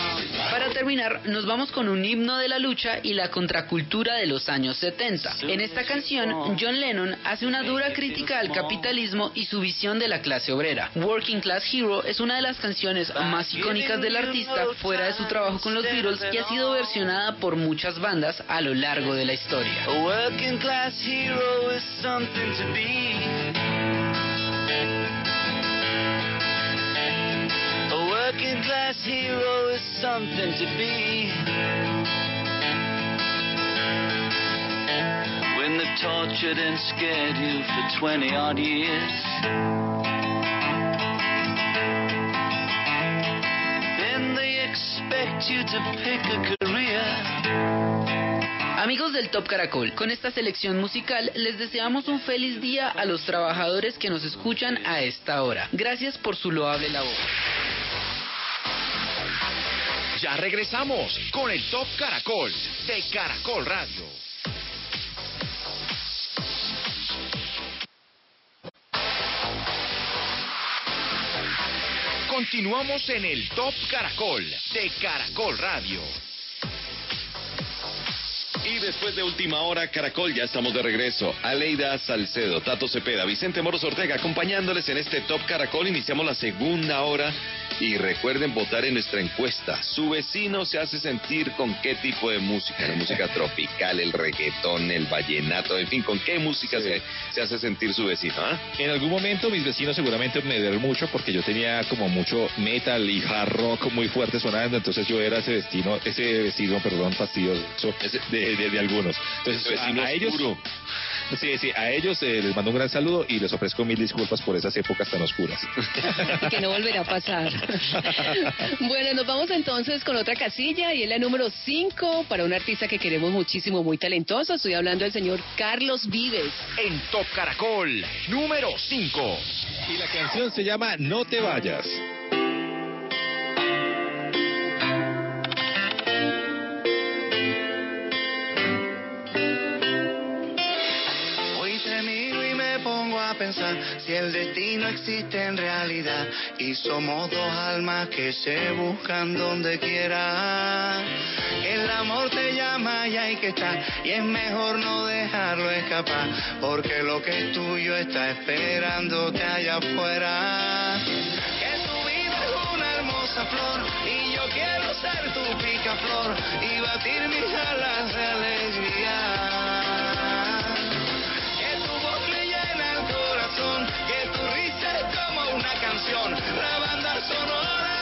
Para terminar, nos vamos con un himno de la lucha y la contracultura de los años 70. En esta canción, John Lennon hace una dura crítica al capitalismo y su visión de la clase obrera. Working Class Hero es una de las canciones más icónicas del artista fuera de su trabajo con los Beatles y ha sido versionada por muchas bandas a lo largo de la historia. Working class hero is something to be. When they've tortured and scared you for 20 odd years. Then they expect you to pick a career. Amigos del Top Caracol, con esta selección musical les deseamos un feliz día a los trabajadores que nos escuchan a esta hora. Gracias por su loable labor. Ya regresamos con el Top Caracol de Caracol Radio. Continuamos en el Top Caracol de Caracol Radio. Y después de última hora, Caracol, ya estamos de regreso. Aleida Salcedo, Tato Cepeda, Vicente Moros Ortega, acompañándoles en este Top Caracol. Iniciamos la segunda hora y recuerden votar en nuestra encuesta. ¿Su vecino se hace sentir con qué tipo de música? La música tropical, el reggaetón, el vallenato, en fin, ¿con qué música se, se hace sentir su vecino? ah? En algún momento mis vecinos seguramente me dieron mucho porque yo tenía como mucho metal y hard rock muy fuerte sonando, entonces yo era ese vecino, ese vecino, perdón, fastidioso de, de- de algunos. Entonces a, ellos, oscuro. sí, sí, a ellos eh, les mando un gran saludo y les ofrezco mil disculpas por esas épocas tan oscuras. que no volverá a pasar. bueno, nos vamos entonces con otra casilla y es la número 5 para un artista que queremos muchísimo, muy talentoso. Estoy hablando del señor Carlos Vives. En Top Caracol, número 5. Y la canción se llama No te vayas. A pensar si el destino existe en realidad y somos dos almas que se buscan donde quiera. El amor te llama y hay que estar y es mejor no dejarlo escapar porque lo que es tuyo está esperándote allá afuera. Que tu vida es una hermosa flor y yo quiero ser tu picaflor y batir mis alas de alegría. Canción, la banda sonora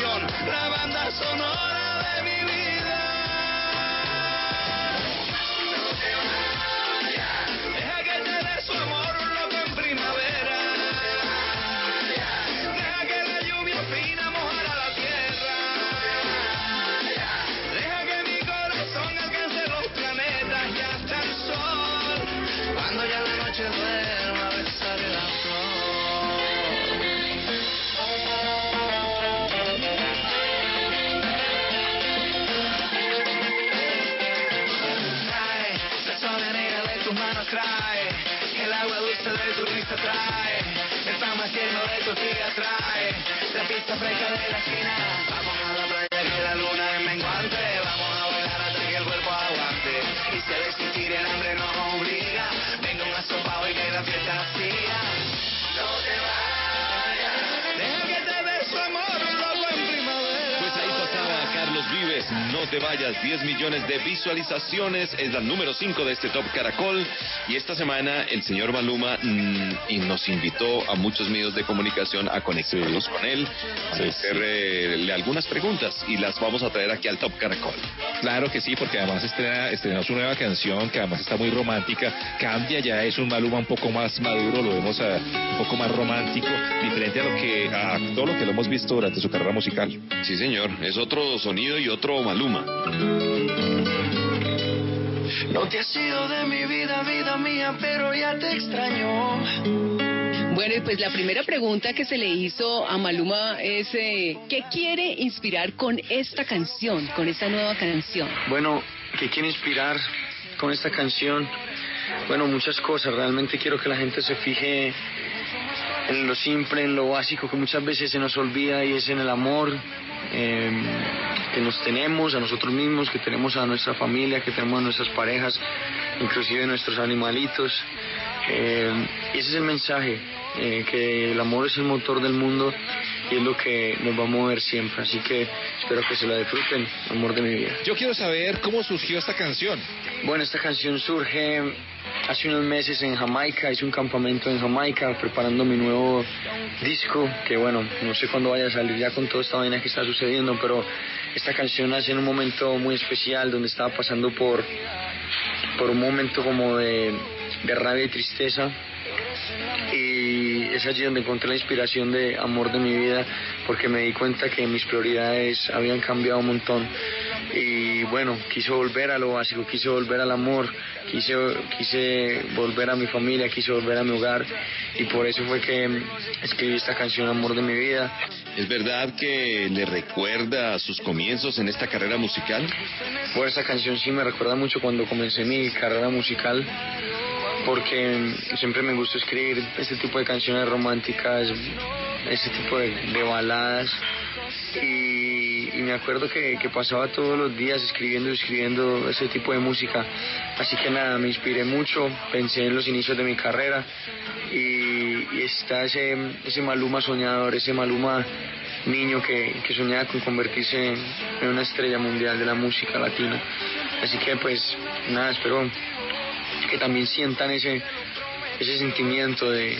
La banda sonora de mi vida. La pista fresca de la esquina. Vamos a la playa que la luna es menguante, vamos a bailar hasta que el cuerpo aguante. Y si de sentir el hambre nos obliga, venga un asopado y que la fiesta siga. No te vayas, deja que te dé su amor, loco en primavera. Pues ahí pasaba Carlos Vives, no te vayas, 10 millones de visualizaciones, es la número 5 de este Top Caracol y esta semana el señor Maluma mm, y nos invitó a muchos medios de comunicación a conectarnos con él, para hacerle algunas preguntas y las vamos a traer aquí al Top Caracol. Claro que sí, porque además estrena, estrenó su nueva canción, que además está muy romántica. Cambia, ya es un Maluma un poco más maduro, lo vemos eh, un poco más romántico, diferente a lo que a todo lo que lo hemos visto durante su carrera musical. Sí, señor, es otro sonido y otro Maluma. No te has ido de mi vida, vida mía, pero ya te extraño. Bueno, y pues la primera pregunta que se le hizo a Maluma es eh, ¿qué quiere inspirar con esta canción, con esta nueva canción? Bueno, que quiero inspirar con esta canción. Bueno, muchas cosas. Realmente quiero que la gente se fije en lo simple, en lo básico que muchas veces se nos olvida y es en el amor eh, que nos tenemos a nosotros mismos, que tenemos a nuestra familia, que tenemos a nuestras parejas, inclusive nuestros animalitos. Eh, ese es el mensaje, eh, que el amor es el motor del mundo y es lo que nos va a mover siempre. Así que espero que se la disfruten, amor de mi vida. Yo quiero saber cómo surgió esta canción. Bueno, esta canción surge hace unos meses en Jamaica, hice un campamento en Jamaica preparando mi nuevo disco, que bueno, no sé cuándo vaya a salir ya con toda esta vaina que está sucediendo, pero esta canción nace en un momento muy especial donde estaba pasando por, por un momento como de, de rabia y tristeza y es allí donde encontré la inspiración de amor de mi vida porque me di cuenta que mis prioridades habían cambiado un montón y bueno, quise volver a lo básico, quise volver al amor, quise, quise volver a mi familia, quise volver a mi hogar y por eso fue que escribí esta canción Amor de mi vida. ¿Es verdad que le recuerda sus comienzos en esta carrera musical? Por esta canción sí me recuerda mucho cuando comencé mi carrera musical porque siempre me gusta escribir este tipo de canciones románticas, este tipo de, de baladas y, y me acuerdo que, pasaba todos los días escribiendo y escribiendo ese tipo de música. Así que nada, me inspiré mucho, pensé en los inicios de mi carrera y, y está ese, ese Maluma soñador, ese Maluma niño que, que soñaba con convertirse en una estrella mundial de la música latina. Así que pues nada, espero que también sientan ese, ese sentimiento de,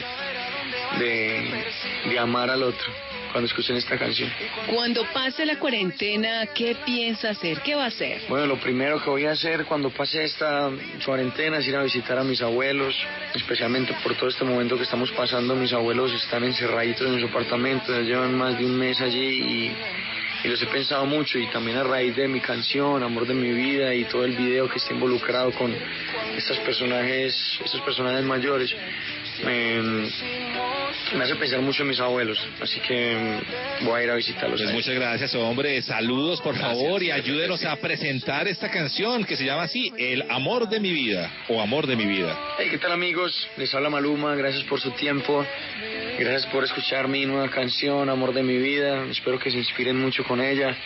de, de amar al otro cuando escuchen esta canción. Cuando pase la cuarentena, ¿qué piensa hacer? ¿Qué va a hacer? Bueno, lo primero que voy a hacer cuando pase esta cuarentena es ir a visitar a mis abuelos, especialmente por todo este momento que estamos pasando. Mis abuelos están encerraditos en su apartamento, ya llevan más de un mes allí y, y los he pensado mucho y también a raíz de mi canción, Amor de mi vida y todo el video que está involucrado con estos personajes, estos personajes mayores. Me, me hace pensar mucho en mis abuelos, así que mm, voy a ir a visitarlos. Pues muchas gracias, hombre. Saludos, por favor, y ayúdenos a presentar esta canción que se llama así, El amor de mi vida, o Amor de mi vida. Hey, ¿qué tal amigos? Les habla Maluma, gracias por su tiempo, gracias por escuchar mi nueva canción, Amor de mi vida, espero que se inspiren mucho con ella,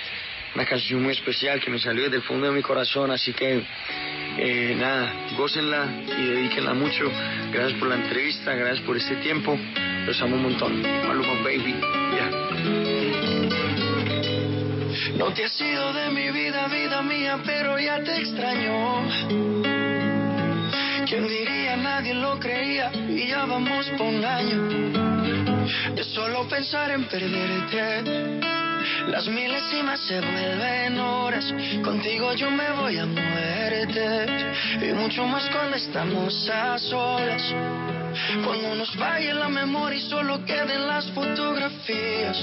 una canción muy especial que me salió desde el fondo de mi corazón, así que eh, nada, gócenla y dedíquenla mucho, gracias por la entrevista, gracias por este tiempo, los amo un montón, Maluma Baby, ya. No te has ido de mi vida, vida mía, pero ya te extraño. ¿Quién diría? Nadie lo creía y ya vamos por un año. De solo pensar en perderte. Las milésimas se vuelven horas. Contigo yo me voy a muerte. Y mucho más cuando estamos a solas. Cuando nos vaya la memoria y solo queden las fotografías.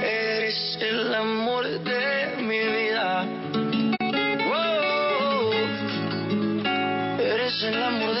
eres el amor de mi vida. Oh, eres el amor de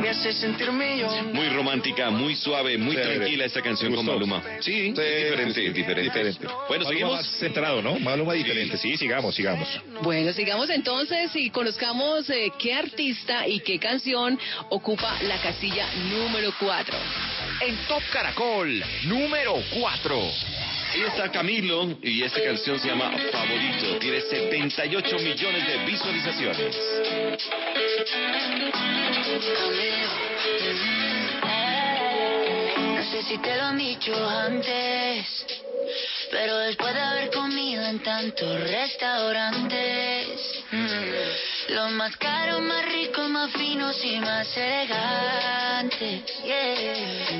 Me hace sentir millón. Muy romántica, muy suave, muy tranquila esta canción con. Maluma. Sí, diferente, sí, diferente. diferente. Bueno, Maluma seguimos. más centrado, ¿no? Maluma diferente. Sí, sigamos, sigamos. Bueno, sigamos entonces y conozcamos eh, qué artista y qué canción ocupa la casilla número 4. En Top Caracol, número 4. Ahí está Camilo y esta canción se llama Favorito. Tiene 78 millones de visualizaciones. No sé si te lo han dicho antes, pero después de haber comido en tantos restaurantes, mm, los más caros, más ricos, más finos y más elegantes,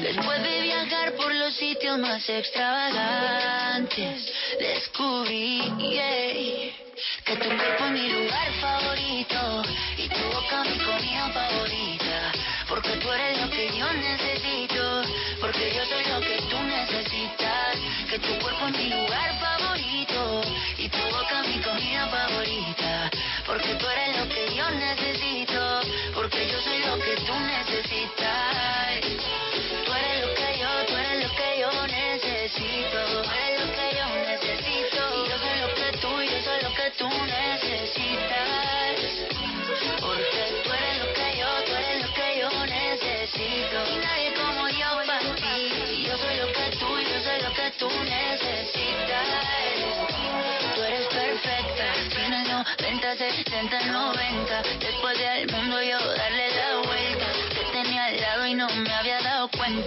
después de viajar por los sitios más extravagantes, descubrí que tu cuerpo es mi lugar favorito y tu boca mi comida favorita. Porque tú eres lo que yo necesito, porque yo soy lo que tú necesitas. Que tu cuerpo es mi lugar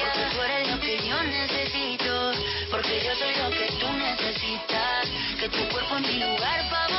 Porque tú eres lo que yo necesito, porque yo soy lo que tú necesitas. Que tu cuerpo es mi lugar favorito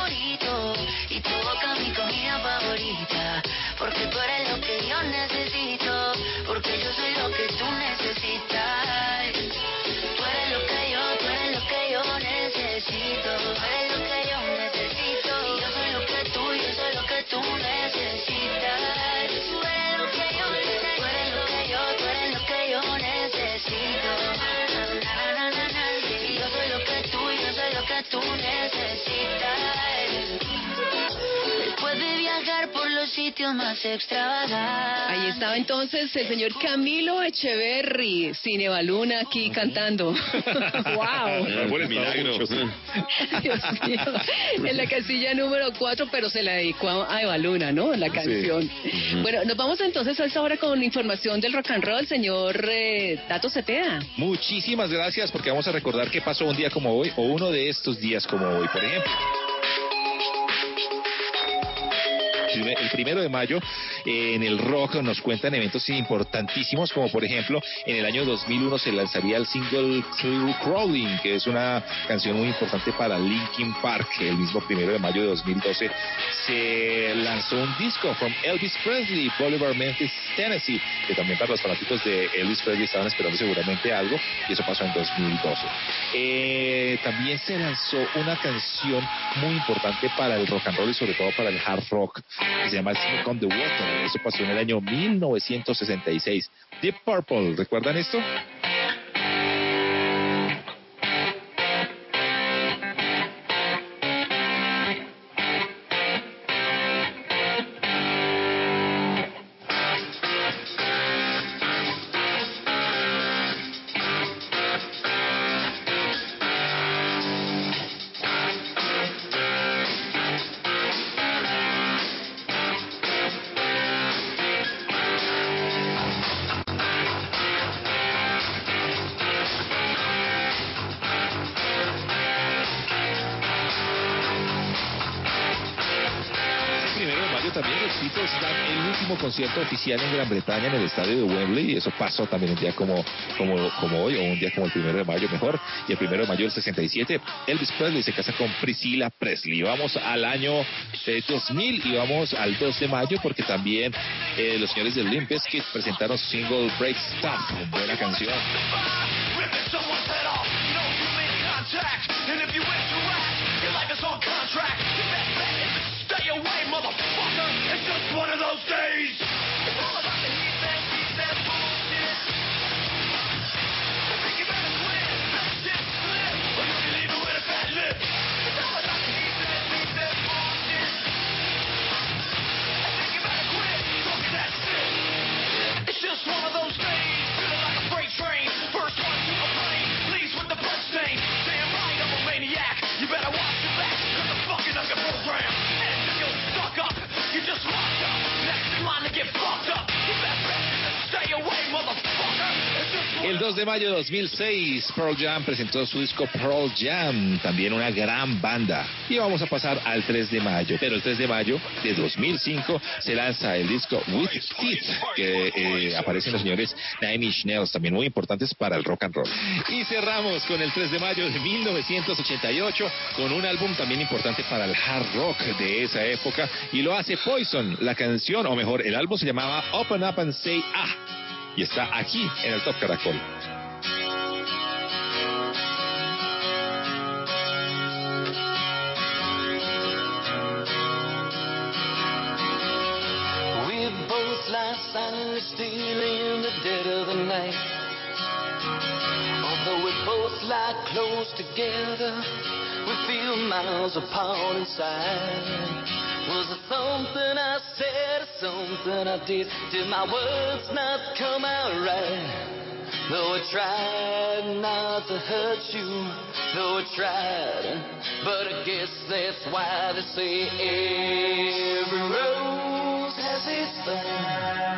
sitios más extravagantes. Ahí estaba entonces el señor Camilo Echeverry, Cinebaluna aquí cantando. ¡Wow! El milagro. Dios mío. En la casilla número 4, pero se la dedicó a Eva Luna, ¿no? La canción. Bueno, nos vamos entonces a esta hora con información del rock and roll, señor eh, Tato Cepeda. Muchísimas gracias porque vamos a recordar qué pasó un día como hoy o uno de estos días como hoy, por ejemplo. El primero de mayo en el rock nos cuentan eventos importantísimos como por ejemplo en el año 2001 se lanzaría el single Crawling que es una canción muy importante para Linkin Park el mismo primero de mayo de 2012 se lanzó un disco from Elvis Presley Boulevard Memphis Tennessee que también para los fanáticos de Elvis Presley estaban esperando seguramente algo y eso pasó en 2012 Eh, también se lanzó una canción muy importante para el rock and roll y sobre todo para el hard rock que se llama Smoke on the Water. Eso pasó en el año 1966. Deep Purple, ¿recuerdan esto? También los Beatles dan el último concierto oficial en Gran Bretaña en el estadio de Wembley y eso pasó también un día como, como, como hoy o un día como el primero de mayo mejor y el primero de mayo del 67 Elvis Presley se casa con Priscilla Presley. Vamos al año eh, 2000 y vamos al 2 de mayo porque también eh, los señores de Limp Bizkit presentaron su single Break Stuff buena canción It's just one of those days. It's all about the he said, she said bullshit. I think you better quit, let shit slip, or you'll be leaving with a fat lip. It's all about the he said, she said bullshit. I think you better quit that shit. It's just one of those days, like a freight train. First one to a plane, leaves with the. Damn right, I'm a maniac. You better El 2 de mayo de 2006, Pearl Jam presentó su disco Pearl Jam, también una gran banda. Y vamos a pasar al 3 de mayo. Pero el 3 de mayo de 2005 se lanza el disco With Teeth, que eh, aparecen los señores Nine Inch Nails, también muy importantes para el rock and roll. Y cerramos con el 3 de mayo de 1988, con un álbum también importante para el hard rock de esa época, y lo hace Poison. La canción, o mejor, el álbum se llamaba Open Up and Say Ah y está aquí en el Top Caracol. We both lie in the dead of the night. Although we both lie close together, we feel miles apart inside. Was it something I said or something I did? Did my words not come out right? Though I tried not to hurt you, though I tried, but I guess that's why they say every rose has its thorn.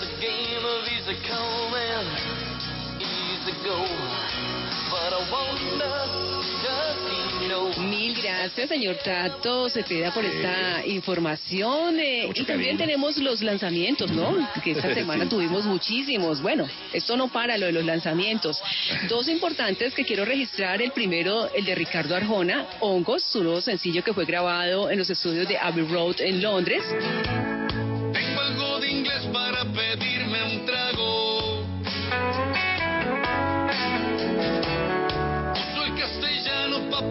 A game of easy come and easy go. But I wonder, does he know? Mil Gracias, señor Tato Cepeda, por esta información. eh, y también tenemos los lanzamientos, ¿no? Que esta semana Sí. tuvimos muchísimos. Bueno, esto no para lo de los lanzamientos. Dos importantes que quiero registrar. El primero, el de Ricardo Arjona, Hongos, su nuevo sencillo que fue grabado en los estudios de Abbey Road en Londres.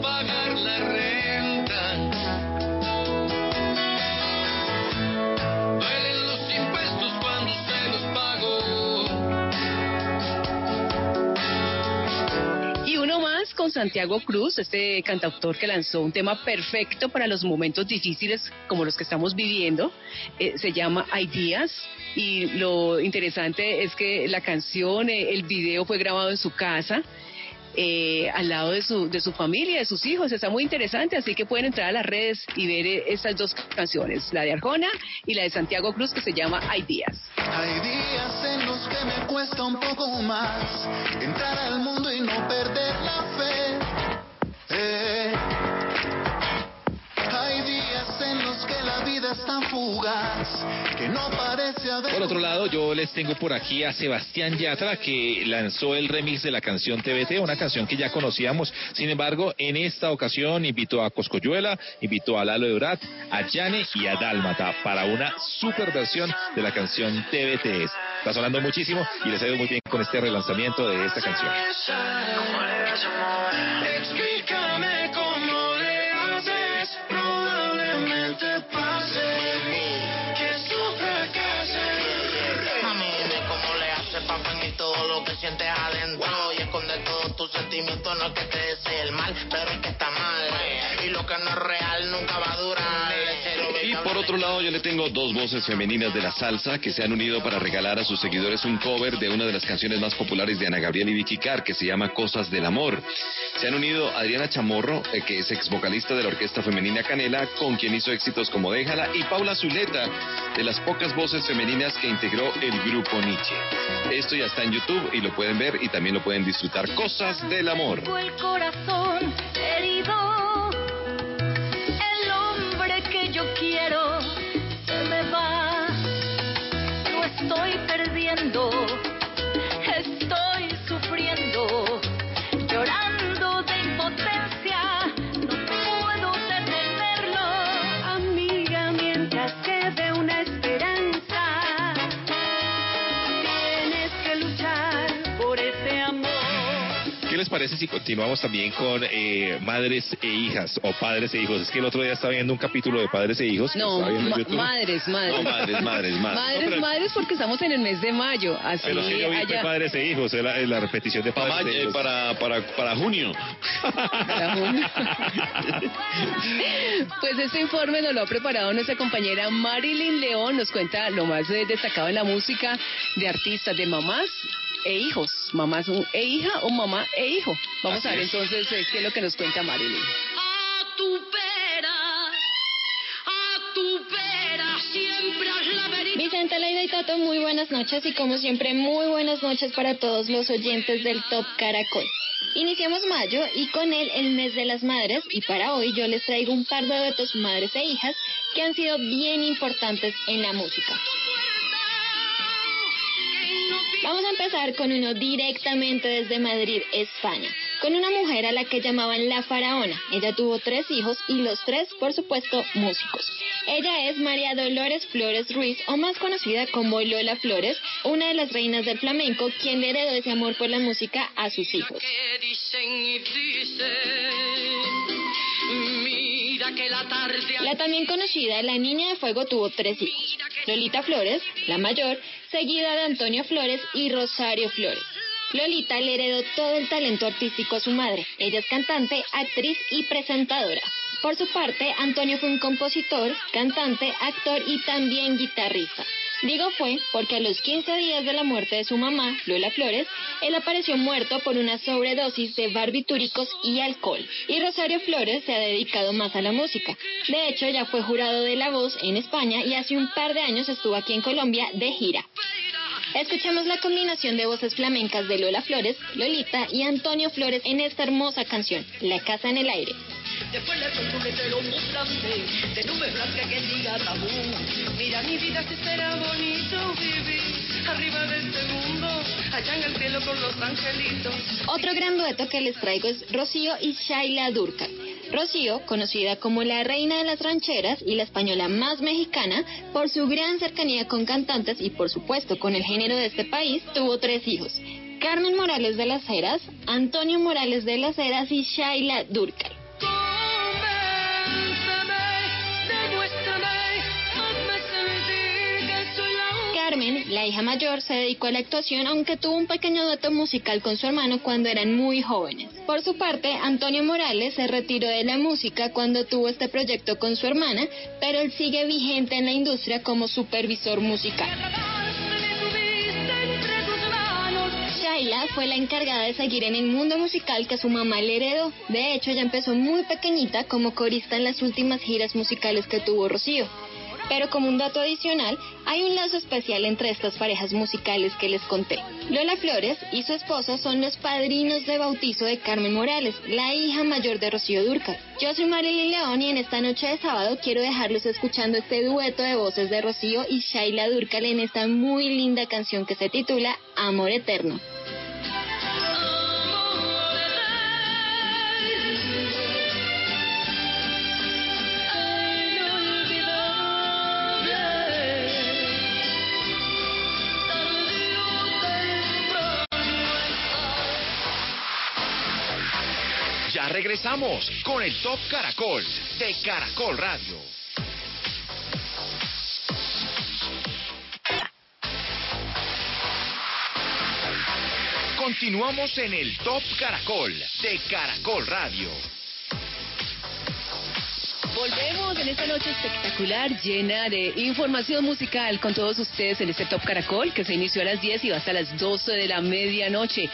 Pagar la renta. Duelen los impuestos cuando se los pago. Y uno más con Santiago Cruz, este cantautor que lanzó un tema perfecto para los momentos difíciles como los que estamos viviendo. Eh, se llama Ideas y lo interesante es que la canción, eh, el video fue grabado en su casa. Eh, al lado de su, de su familia, de sus hijos, está muy interesante, así que pueden entrar a las redes y ver eh, estas dos canciones, la de Arjona y la de Santiago Cruz que se llama Ideas. Hay días en los que me cuesta un poco más entrar al mundo y no perder la fe. Eh. Que la vida es tan fugaz que no parece haber. Por otro lado, yo les tengo por aquí a Sebastián Yatra que lanzó el remix de la canción TBT, una canción que ya conocíamos. Sin embargo, en esta ocasión invitó a Coscoyuela, invitó a Lalo Ebrat, a Yane y a Dálmata para una super versión de la canción TBT. Está sonando muchísimo y les ha ido muy bien con este relanzamiento de esta canción. Sientes adentro y esconder todos tus sentimientos. No es que te desee el mal, pero es que está mal. Y lo que no es real nunca va a durar. Por otro lado, yo le tengo dos voces femeninas de la salsa que se han unido para regalar a sus seguidores un cover de una de las canciones más populares de Ana Gabriel y Vicky Carr, que se llama Cosas del Amor. Se han unido Adriana Chamorro, eh, que es ex vocalista de la orquesta femenina Canela, con quien hizo éxitos como Déjala, y Paula Zuleta, de las pocas voces femeninas que integró el grupo Nietzsche. Esto ya está en YouTube y lo pueden ver y también lo pueden disfrutar. Cosas del Amor. El corazón herido. Estoy perdiendo. Les parece si continuamos también con eh, madres e hijas o padres e hijos? Es que el otro día estaba viendo un capítulo de padres e hijos. que No, ma- madres, madres. No, madres, madres, madres. Madres, No, pero- madres, porque estamos en el mes de mayo. Así Pero sí, yo vi allá- padres e hijos, es la, la repetición de Pa' padres e eh, hijos. para, para, para junio. Para junio. Pues este informe nos lo ha preparado nuestra compañera Marilyn León. Nos cuenta lo más destacado en la música de artistas, de mamás e hijos. Mamás e hija o mamá e hijo. Vamos Así a ver es. entonces eh, qué es lo que nos cuenta Marilyn. A tu vera, a tu vera, siempre la verita. Vicente, Leida y Tato, muy buenas noches y como siempre, muy buenas noches para todos los oyentes del Top Caracol. Iniciamos mayo y con él el mes de las madres y para hoy yo les traigo un par de duetos madres e hijas que han sido bien importantes en la música. Vamos a empezar con uno directamente desde Madrid, España, con una mujer a la que llamaban la faraona. Ella tuvo tres hijos y los tres, por supuesto, músicos. Ella es María Dolores Flores Ruiz, o más conocida como Lola Flores, una de las reinas del flamenco, quien le heredó ese amor por la música a sus hijos. Que dicen y dicen, la también conocida La Niña de Fuego tuvo tres hijos. Lolita Flores, la mayor, seguida de Antonio Flores y Rosario Flores. Lolita le heredó todo el talento artístico a su madre. Ella es cantante, actriz y presentadora. Por su parte, Antonio fue un compositor, cantante, actor y también guitarrista. Digo fue porque a los 15 días de la muerte de su mamá, Lola Flores, él apareció muerto por una sobredosis de barbitúricos y alcohol. Y Rosario Flores se ha dedicado más a la música. De hecho, ya fue jurado de La Voz en España y hace un par de años estuvo aquí en Colombia de gira. Escuchemos la combinación de voces flamencas de Lola Flores, Lolita y Antonio Flores en esta hermosa canción, La Casa en el Aire. Después le pongo un letrero muy grande, de nubes blancas que diga tabú. Mira mi vida si será bonito vivir arriba de este mundo, allá en el cielo con los angelitos. Otro gran dueto que les traigo es Rocío y Shaila Durcal. Rocío, conocida como la reina de las rancheras y la española más mexicana, por su gran cercanía con cantantes y por supuesto con el género de este país, tuvo tres hijos. Carmen Morales de las Heras, Antonio Morales de las Heras y Shaila Durcal. Carmen, la hija mayor, se dedicó a la actuación aunque tuvo un pequeño dueto musical con su hermano cuando eran muy jóvenes. Por su parte, Antonio Morales se retiró de la música cuando tuvo este proyecto con su hermana, pero él sigue vigente en la industria como supervisor musical. Shaila fue la encargada de seguir en el mundo musical que su mamá le heredó. De hecho, ella empezó muy pequeñita como corista en las últimas giras musicales que tuvo Rocío. Pero como un dato adicional, hay un lazo especial entre estas parejas musicales que les conté. Lola Flores y su esposo son los padrinos de bautizo de Carmen Morales, la hija mayor de Rocío Durcal. Yo soy Marilyn León y en esta noche de sábado quiero dejarlos escuchando este dueto de voces de Rocío y Shaila Durcal en esta muy linda canción que se titula Amor Eterno. Regresamos con el Top Caracol de Caracol Radio. Continuamos en el Top Caracol de Caracol Radio. Volvemos en esta noche espectacular, llena de información musical con todos ustedes en este Top Caracol que se inició a las 10 y va hasta las 12 de la medianoche.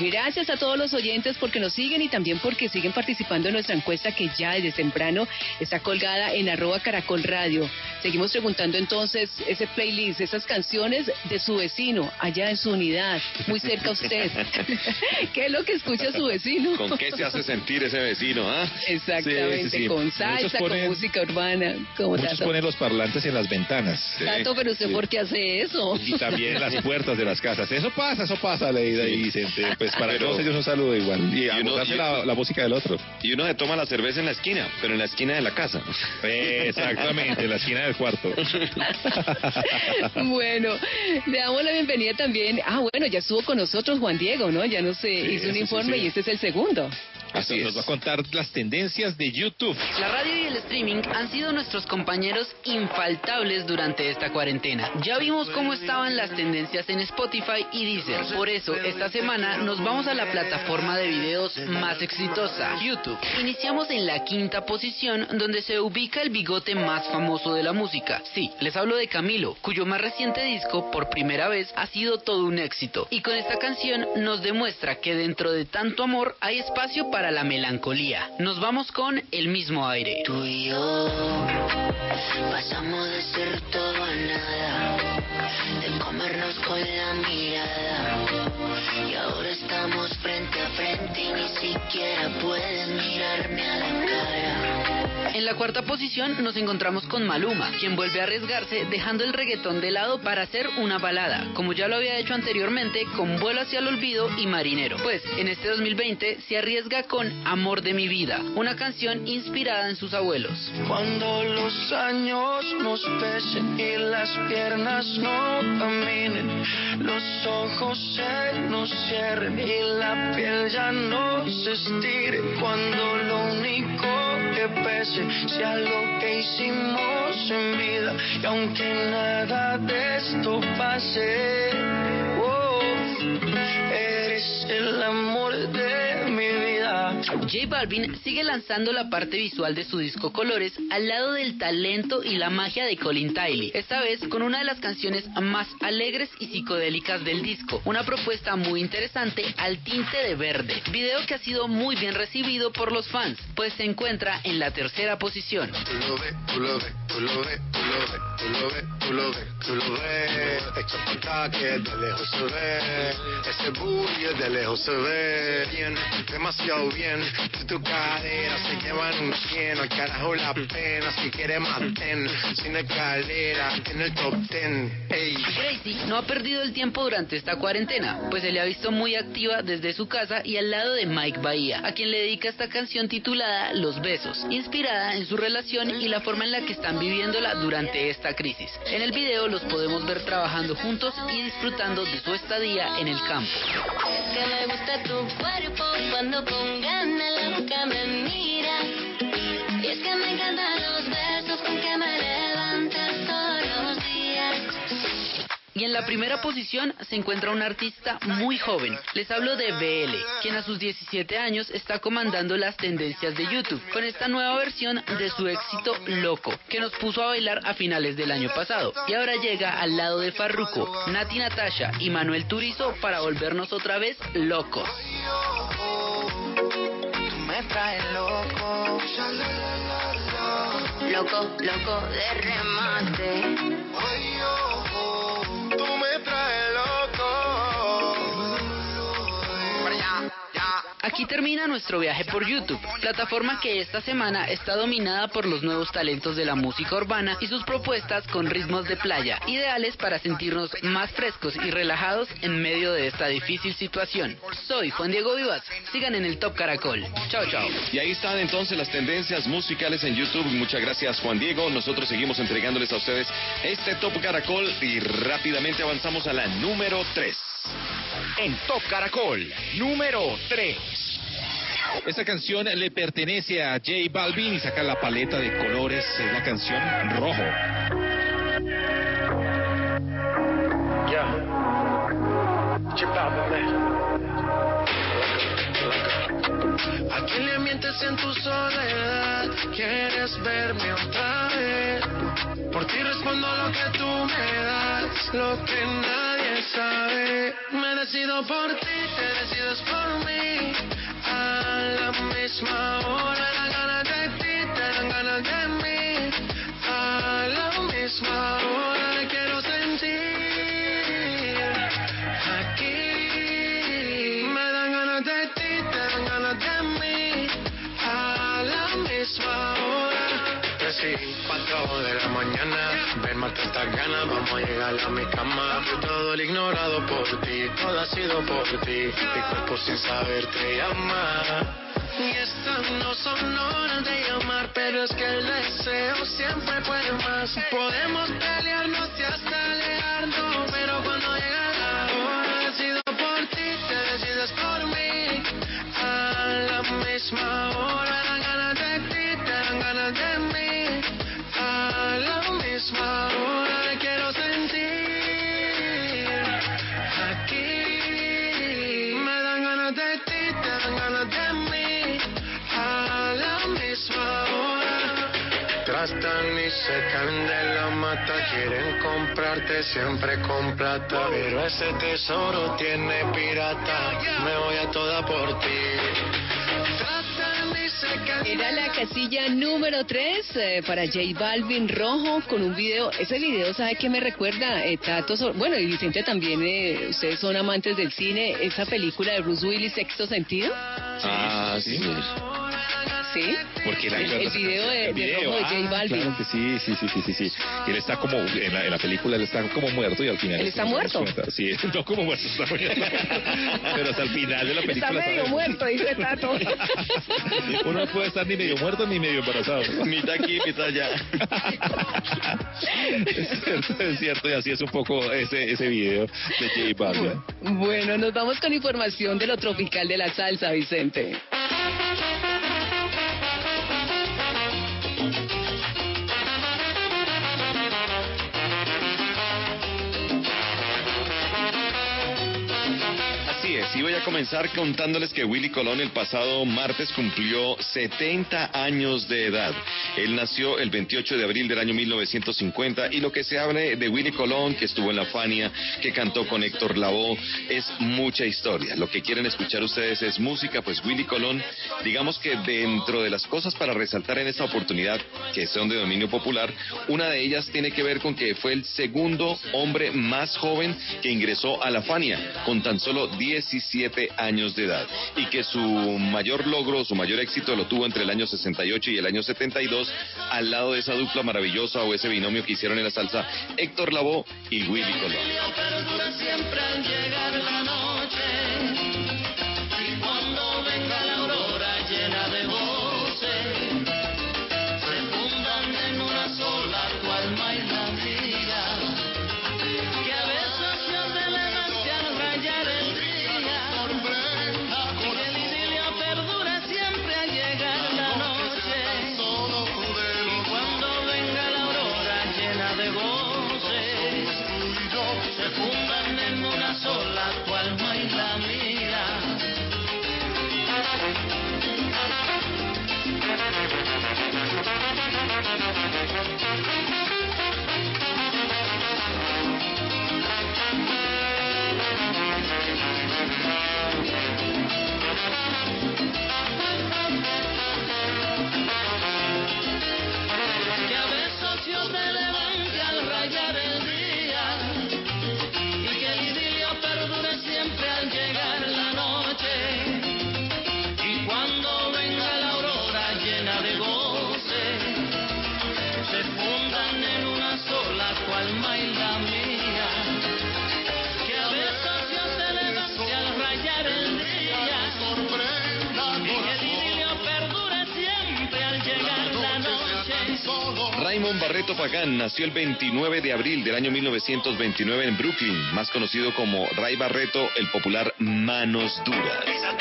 Gracias a todos los oyentes porque nos siguen y también porque siguen participando en nuestra encuesta que ya desde temprano está colgada en arroba Caracol Radio. Seguimos preguntando entonces ese playlist, esas canciones de su vecino allá en su unidad, muy cerca a usted. ¿Qué es lo que escucha su vecino? ¿Con qué se hace sentir ese vecino? ah? Exactamente, Sí, sí, sí. con Muchos con música urbana. como Muchos Tato. ponen los parlantes en las ventanas. Tato, pero usted por qué hace eso? Y también en las puertas de las casas. Eso pasa, eso pasa, Leida y Vicente. Pues para Pero- todos ellos un saludo igual. Y, a uno- y- la, la música del otro. Y uno se toma la cerveza en la esquina, pero en la esquina de la casa. Exactamente, en la esquina del cuarto. Bueno, le damos la bienvenida también. Ah, bueno, ya estuvo con nosotros Juan Diego, ¿no? Ya nos eh, hizo un sí, informe sí. y este es el segundo. Así Nos va a contar las tendencias de YouTube. La radio y el streaming han sido nuestros compañeros infaltables durante esta cuarentena. Ya vimos cómo estaban las tendencias en Spotify y Deezer. Por eso, esta semana nos vamos a la plataforma de videos más exitosa, YouTube. Iniciamos en la quinta posición, donde se ubica el bigote más famoso de la música. Sí, les hablo de Camilo, cuyo más reciente disco, por primera vez, ha sido todo un éxito. Y con esta canción nos demuestra que dentro de tanto amor hay espacio para la melancolía. Nos vamos con el mismo aire. Tú y yo pasamos de ser todo a nada, de comernos con la mirada. Y ahora estamos frente a frente y ni siquiera puedes mirarme a la cara. En la cuarta posición nos encontramos con Maluma, quien vuelve a arriesgarse dejando el reggaetón de lado para hacer una balada, como ya lo había hecho anteriormente con Vuelo hacia el olvido y Marinero. Pues en este 2020 se arriesga con Amor de mi vida, una canción inspirada en sus abuelos. Cuando los años nos pesen y las piernas no caminen, los ojos se nos cierren y la piel ya no se estire. Cuando lo único que pese sea lo que hicimos en vida y aunque nada de esto pase, oh, eres el amor de. J Balvin sigue lanzando la parte visual de su disco Colores al lado del talento y la magia de Colin Tiley, esta vez con una de las canciones más alegres y psicodélicas del disco, una propuesta muy interesante al tinte de verde, video que ha sido muy bien recibido por los fans, pues se encuentra en la tercera posición. Tú lo ves, tú lo ves, tú lo ves, tú lo ves, tú lo ves. Que de lejos se ve. Ese booty de lejos se ve. Bien, demasiado bien. Si tu cadera se llevan un 100, al carajo la pena. Si quieres más ten, sin escalera, en el top ten. Ey. Gracie no ha perdido el tiempo durante esta cuarentena, pues se le ha visto muy activa desde su casa y al lado de Mike Bahía, a quien le dedica esta canción titulada Los Besos, inspirada en su relación y la forma en la que están viviéndola durante esta crisis. En el video los podemos ver trabajando juntos y disfrutando de su estadía en el campo. Y en la primera posición se encuentra un artista muy joven. Les hablo de BL, quien a sus 17 años está comandando las tendencias de YouTube con esta nueva versión de su éxito Loco, que nos puso a bailar a finales del año pasado. Y ahora llega al lado de Farruko, Nati Natasha y Manuel Turizo para volvernos otra vez locos. Loco, loco de remate. Tú me traes loco. Para. Aquí termina nuestro viaje por YouTube, plataforma que esta semana está dominada por los nuevos talentos de la música urbana y sus propuestas con ritmos de playa, ideales para sentirnos más frescos y relajados en medio de esta difícil situación. Soy Juan Diego Vivas, sigan en el Top Caracol. Chao, chao. Y ahí están entonces las tendencias musicales en YouTube. Muchas gracias Juan Diego. Nosotros seguimos entregándoles a ustedes este Top Caracol y rápidamente avanzamos a la número 3. En Top Caracol, número 3. Esta canción le pertenece a J Balvin y saca la paleta de colores. Es la canción Rojo. Yeah. ¿A quién le mientes en tu soledad? ¿Quieres verme otra vez? Por ti respondo lo que tú me das, lo que nadie Me decido por ti, te decides por mí. A la misma hora dan ganas de ti, te dan ganas de mí. A la misma hora quiero sentir. Aquí me dan ganas de ti, te dan ganas de mí. A la misma hora. Tres cuatro de la mañana. Ven, mata estas ganas, vamos a llegar a mi cama. Fue todo el ignorado por ti, todo ha sido por ti. Mi cuerpo sin saber te llama. Y estas no son horas de llamar, pero es que el deseo siempre puede más. Podemos pelearnos y hasta alejarnos, pero cuando Tratan y se caen de la mata, quieren comprarte siempre con plata. Pero ese tesoro tiene pirata, me voy a toda por ti. Era la casilla número 3 para J Balvin Rojo con un video. Ese video, ¿sabe qué me recuerda? Eh, Tato, So- bueno, y Vicente también, eh, ustedes son amantes del cine. Esa película de Bruce Willis, Sexto Sentido. Ah, sí. Sí. Porque la El- el video de- de Rojo de J ah, Balvin. Claro que sí, sí, sí, sí, sí, sí. Él está como, en la, en la película él está como muerto y al final... ¿Él está muerto? Sí, no como muerto, está muerto. Pero hasta el final de la película... Está medio ¿sabes? muerto, dice Tato. Uno no puede estar ni medio muerto ni medio embarazado. Mitad aquí, mitad allá. Es cierto, es cierto, y así es un poco ese, ese video de J Balvin. Bueno, nos vamos con información de lo tropical de la salsa, Vicente. Así voy a comenzar contándoles que Willy Colón el pasado martes cumplió 70 años de edad. Él nació el 28 de abril del año 1950 y lo que se hable de Willy Colón, que estuvo en la Fania, que cantó con Héctor Lavoe, es mucha historia. Lo que quieren escuchar ustedes es música, pues Willy Colón, digamos que dentro de las cosas para resaltar en esta oportunidad, que son de dominio popular, una de ellas tiene que ver con que fue el segundo hombre más joven que ingresó a la Fania, con tan solo 17 años de edad, y que su mayor logro, su mayor éxito lo tuvo entre el año 68 y el año 72, al lado de esa dupla maravillosa o ese binomio que hicieron en la salsa Héctor Lavoe y Willy Colón. Nació el 29 de abril del año 1929 en Brooklyn, más conocido como Ray Barreto, el popular Manos Duras.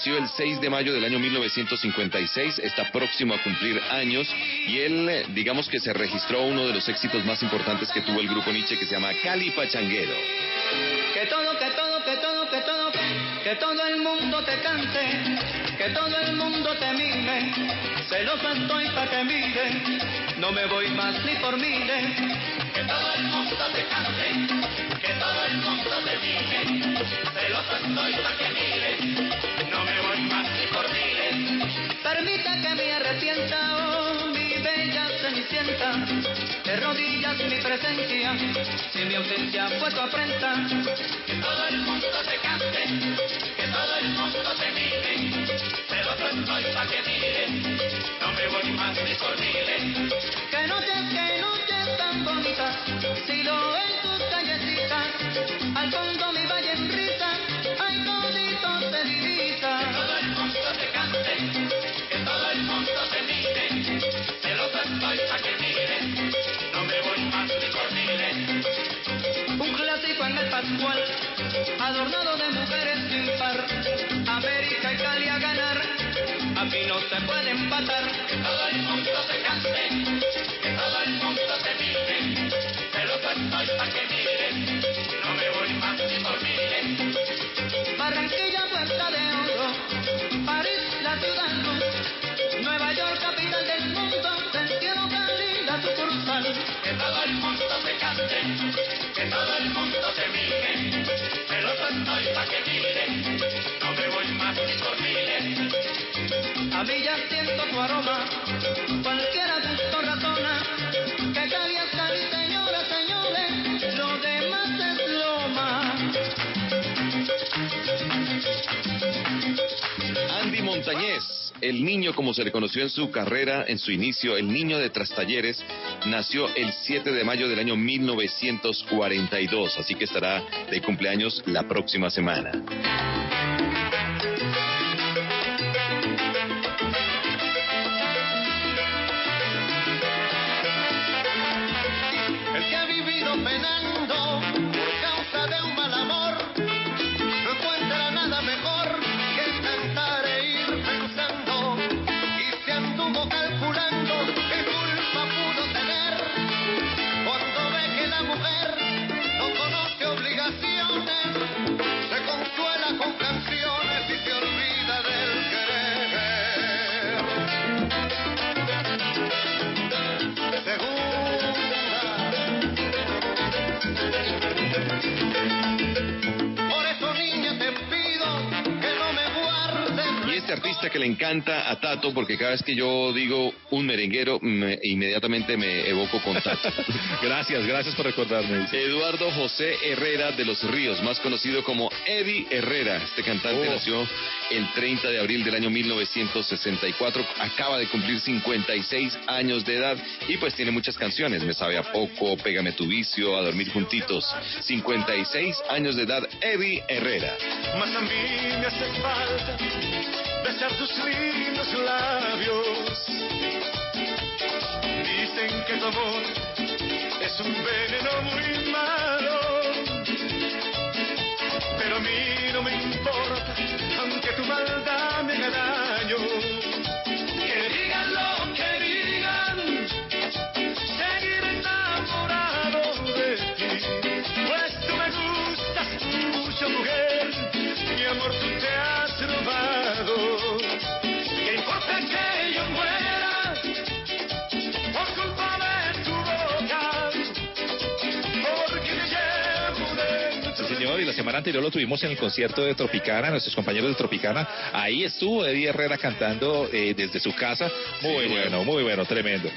Nació el 6 de mayo del año 1956, está próximo a cumplir años y él, eh, digamos que se registró uno de los éxitos más importantes que tuvo el grupo Nietzsche que se llama Cali Pachanguero. Que todo, que todo, que todo, que todo, que todo el mundo te cante, que todo el mundo te mire, celoso estoy pa' que mire, no me voy más ni por mire. Que todo el mundo te cante, que todo el mundo te mire, celoso estoy pa' que mire, Permita que me arrepienta, oh, mi bella cenicienta, de rodillas mi presencia, si mi ausencia fue tu afrenta. Que todo el mundo te cante, que todo el mundo te mire, pero yo estoy pa' que mire, no me voy más ni por miles. A mí ya siento tu aroma, cualquiera de estos razona, que Cali es Cali, señoras, señores, lo demás es loma. Andy Montañez, el niño como se le conoció en su carrera, en su inicio, el niño de Trastalleres, nació el 7 de mayo del año 1942, así que estará de cumpleaños la próxima semana. Este artista que le encanta a Tato, porque cada vez que yo digo un merenguero, me- inmediatamente me evoco con Tato. gracias, gracias por recordarme. Eduardo José Herrera de los Ríos, más conocido como Eddie Herrera. Este cantante Oh. nació el 30 de abril del año 1964, acaba de cumplir 56 años de edad y pues tiene muchas canciones. Me sabe a poco, Pégame tu vicio, A dormir juntitos. 56 años de edad, Eddie Herrera. Mas a mí me hace falta tus lindos labios. Dicen que tu amor es un veneno muy malo. Pero a mí no me la semana anterior lo tuvimos en el concierto de Tropicana, nuestros compañeros de Tropicana. Ahí estuvo Eddie Herrera cantando eh, desde su casa. Muy bueno, muy bueno, tremendo.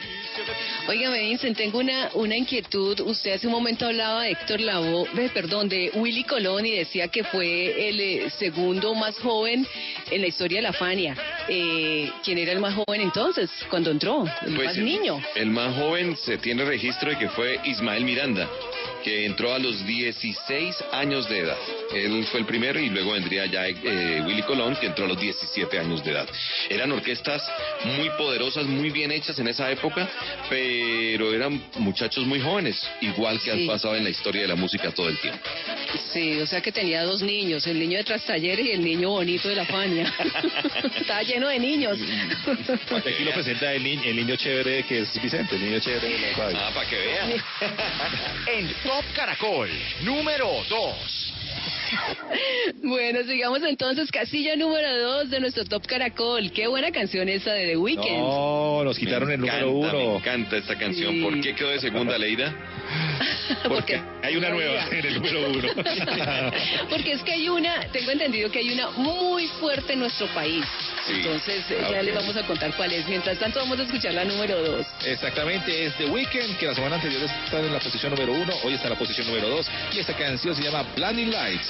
Oiga, Vincent, tengo una, una inquietud. Usted hace un momento hablaba de Héctor Lavoe, perdón, de Willy Colón y decía que fue el eh, segundo más joven en la historia de la Fania. Eh, ¿Quién era el más joven entonces, cuando entró? El Pues, más el- niño. El más joven se tiene registro de que fue Ismael Miranda, que entró a los 16 años de edad. Él fue el primero y luego vendría ya eh, Willy Colón, que entró a los 17 años de edad. Eran orquestas muy poderosas, muy bien hechas en esa época, pero eran muchachos muy jóvenes, igual que Sí. han pasado en la historia de la música todo el tiempo. Sí, o sea que tenía dos niños, el niño de Trastalleres y el niño bonito de la Fania. Estaba lleno de niños. Aquí lo presenta el, ni- el niño chévere que es Vicente, el niño chévere de la radio. Ah, para que vean. En Top Caracol, número 2. Bueno, sigamos entonces, casilla número dos de nuestro Top Caracol. Qué buena canción esa de The Weeknd. No, nos quitaron el número encanta, Me uno. encanta esta canción. Sí. ¿Por qué quedó de segunda, Leida? Porque hay una nueva en el número uno. Porque es que hay una, tengo entendido que hay una muy fuerte en nuestro país. Sí. Entonces eh, Ah, ya ok. les vamos a contar cuál es. Mientras tanto vamos a escuchar la número dos. Exactamente, es The Weeknd, que la semana anterior estaba en la posición número uno, hoy está en la posición número dos, y esta canción se llama Blinding Lights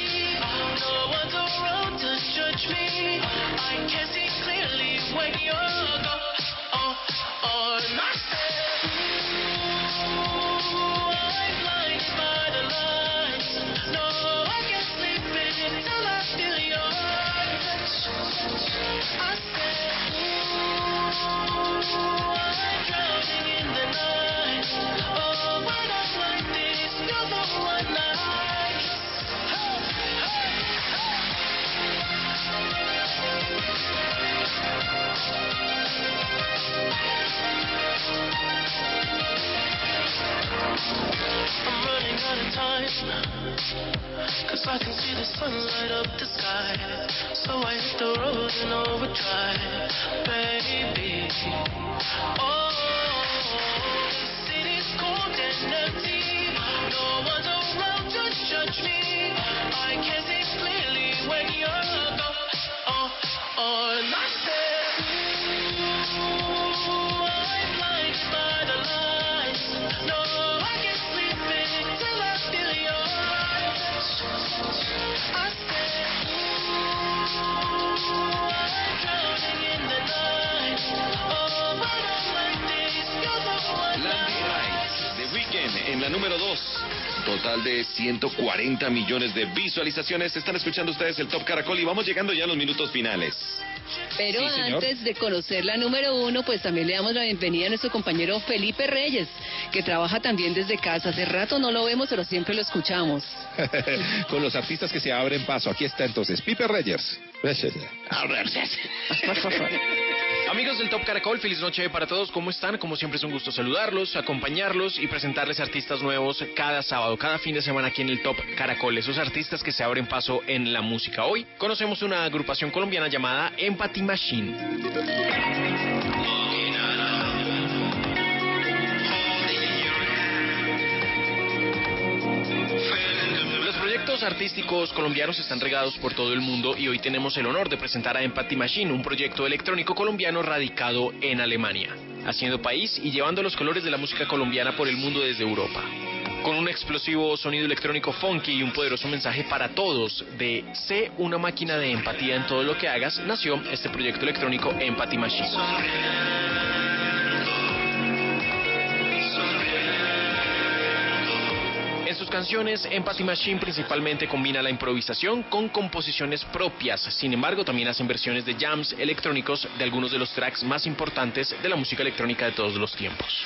clearly when you're gone. Oh, and 140 millones de visualizaciones. Están escuchando ustedes el Top Caracol y vamos llegando ya a los minutos finales. Pero Sí, antes de conocer la número uno, pues también le damos la bienvenida a nuestro compañero Felipe Reyes, que trabaja también desde casa. Hace rato no lo vemos, pero siempre lo escuchamos. Con los artistas que se abren paso. Aquí está entonces Pipe Reyes. Amigos del Top Caracol, feliz noche para todos. ¿Cómo están? Como siempre es un gusto saludarlos, acompañarlos y presentarles artistas nuevos cada sábado, cada fin de semana aquí en el Top Caracol. Esos artistas que se abren paso en la música. Hoy conocemos una agrupación colombiana llamada Empathy Machine. Proyectos artísticos colombianos están regados por todo el mundo y hoy tenemos el honor de presentar a Empathy Machine, un proyecto electrónico colombiano radicado en Alemania, haciendo país y llevando los colores de la música colombiana por el mundo desde Europa. Con un explosivo sonido electrónico funky y un poderoso mensaje para todos de sé una máquina de empatía en todo lo que hagas, nació este proyecto electrónico Empathy Machine. Canciones, Empathy Machine principalmente combina la improvisación con composiciones propias. Sin embargo, también hacen versiones de jams electrónicos de algunos de los tracks más importantes de la música electrónica de todos los tiempos.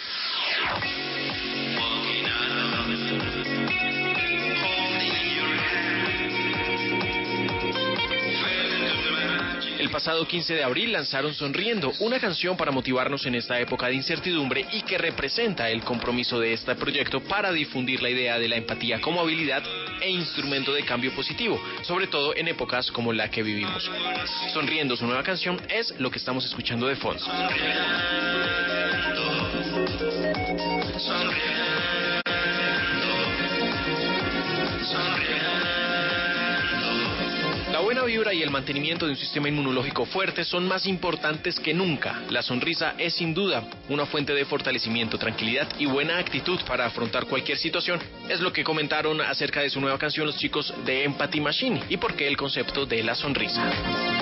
El pasado 15 de abril lanzaron Sonriendo, una canción para motivarnos en esta época de incertidumbre y que representa el compromiso de este proyecto para difundir la idea de la empatía como habilidad e instrumento de cambio positivo, sobre todo en épocas como la que vivimos. Sonriendo, su nueva canción, es lo que estamos escuchando de fondo. La buena vibra y el mantenimiento de un sistema inmunológico fuerte son más importantes que nunca. La sonrisa es sin duda una fuente de fortalecimiento, tranquilidad y buena actitud para afrontar cualquier situación. Es lo que comentaron acerca de su nueva canción los chicos de Empathy Machine y por qué el concepto de la sonrisa.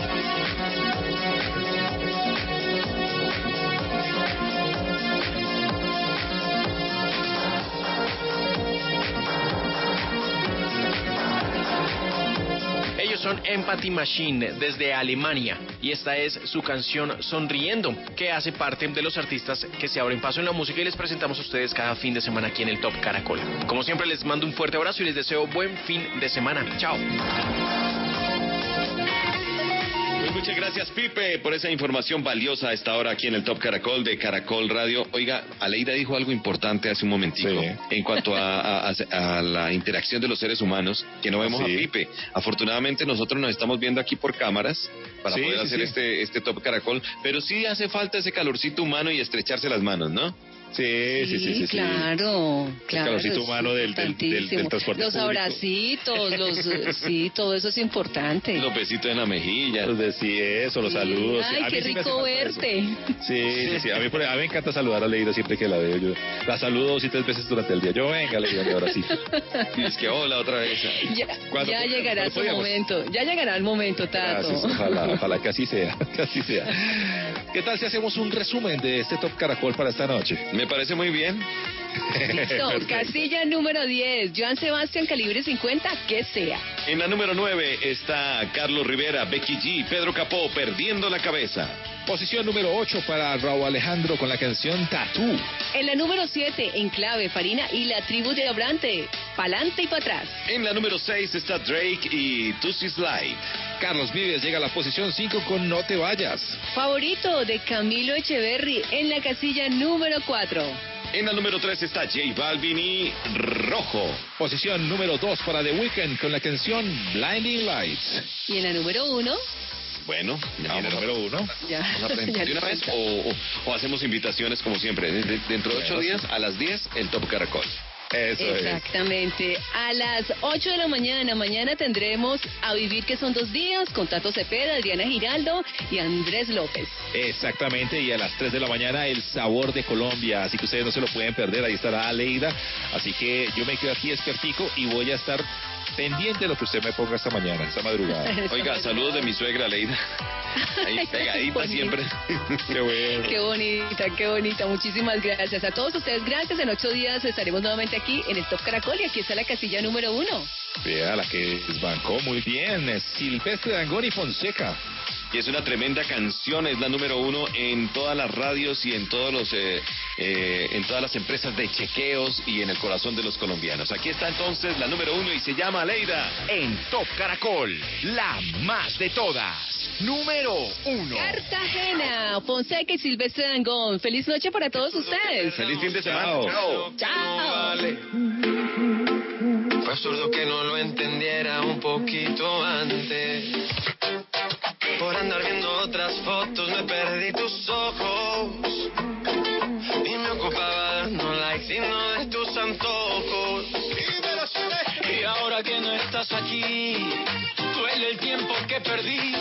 Empathy Machine desde Alemania y esta es su canción Sonriendo, que hace parte de los artistas que se abren paso en la música y les presentamos a ustedes cada fin de semana aquí en el Top Caracol. Como siempre les mando un fuerte abrazo y les deseo buen fin de semana. Chao. Muchas gracias, Pipe, por esa información valiosa a esta hora aquí en el Top Caracol de Caracol Radio. Oiga, Aleida dijo algo importante hace un momentico en cuanto a, a- la interacción de los seres humanos, que no vemos Sí. a Pipe. Afortunadamente nosotros nos estamos viendo aquí por cámaras para Sí, poder sí, hacer sí. Este, este Top Caracol, pero sí hace falta ese calorcito humano y estrecharse las manos, ¿no? Sí, sí, sí, sí. sí. claro, claro. calorcito humano del- del- del- del importantísimo. transporte Los abracitos, los, sí, todo eso es importante. Los besitos en la mejilla. Los de sí, eso, los saludos. Ay, A qué sí rico verte. Sí, sí, sí. A mí, a mí me encanta saludar a Leida siempre que la veo. Yo la saludo dos y tres veces durante el día. Yo, venga, Leida, ahora sí. Y es que hola otra vez. Ya, llegará ¿Cuándo su momento, ya llegará el momento, Tato. Gracias, ojalá, ojalá que así sea, que así sea. ¿Qué tal si hacemos un resumen de este Top Caracol para esta noche? Me parece muy bien. Listo, casilla número 10, Joan Sebastián, calibre 50, que sea. En la número 9 está Carlos Rivera, Becky G, Pedro Capó, Perdiendo la Cabeza. Posición número 8 para Raúl Alejandro con la canción Tatú. En la número 7, Enclave, Farina y la tribu de Abrante, pa'lante y para atrás. En la número 6 está Drake y Tusi Slide. Carlos Vives llega a la posición 5 con No te vayas. Favorito de Camilo Echeverry en la casilla número 4. En la número 3 está J Balvin y Rojo. Posición número 2 para The Weeknd con la canción Blinding Lights. Y en la número 1, Bueno, Y en vamos el a- número 1. ya. vamos a aprender ya de una vez o, o- o hacemos invitaciones como siempre. De- de- dentro de ocho días, a las 10, el Top Caracol. Eso es. Exactamente. A las 8 de la mañana, mañana tendremos a vivir que son dos días con Tato Cepeda, Adriana Giraldo y Andrés López. Exactamente, y a las 3 de la mañana el sabor de Colombia, así que ustedes no se lo pueden perder, ahí estará Aleida, así que yo me quedo aquí expertico y voy a estar pendiente de lo que usted me ponga esta mañana, esta madrugada. Oiga, saludos de mi suegra Leida. Ahí pegadita siempre. Qué bueno. Qué bonita, qué bonita. Muchísimas gracias a todos ustedes. Gracias. En ocho días estaremos nuevamente aquí en el Top Caracol y aquí está la casilla número uno. Vea, la que desbancó muy bien, es Silvestre Dangón y Fonseca. Y es una tremenda canción, es la número uno en todas las radios y en todos los eh, eh, en todas las empresas de chequeos y en el corazón de los colombianos. Aquí está entonces la número uno y se llama Leida. En Top Caracol, la más de todas. Número uno. Cartagena, Fonseca y Silvestre Dangón. Feliz noche para todos ustedes. Feliz fin de semana. Chao. Chao. Chao. Fue absurdo que no lo entendiera un poquito antes. Por andar viendo otras fotos me perdí tus ojos. Y me ocupaba dando likes y no de tus antojos. Y ahora que no estás aquí, duele el tiempo que perdí,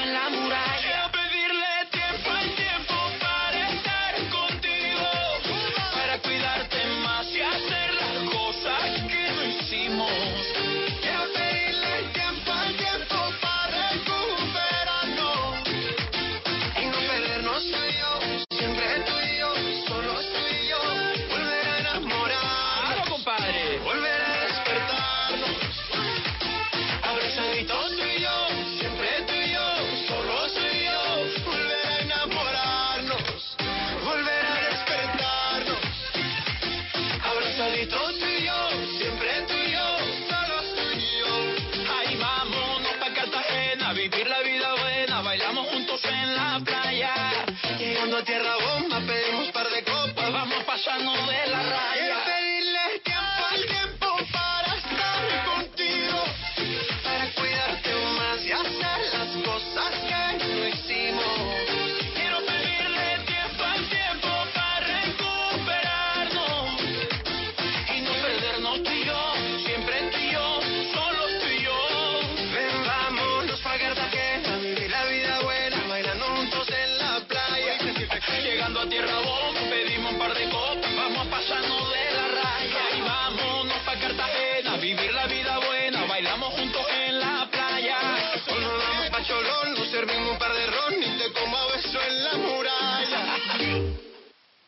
en la muralla.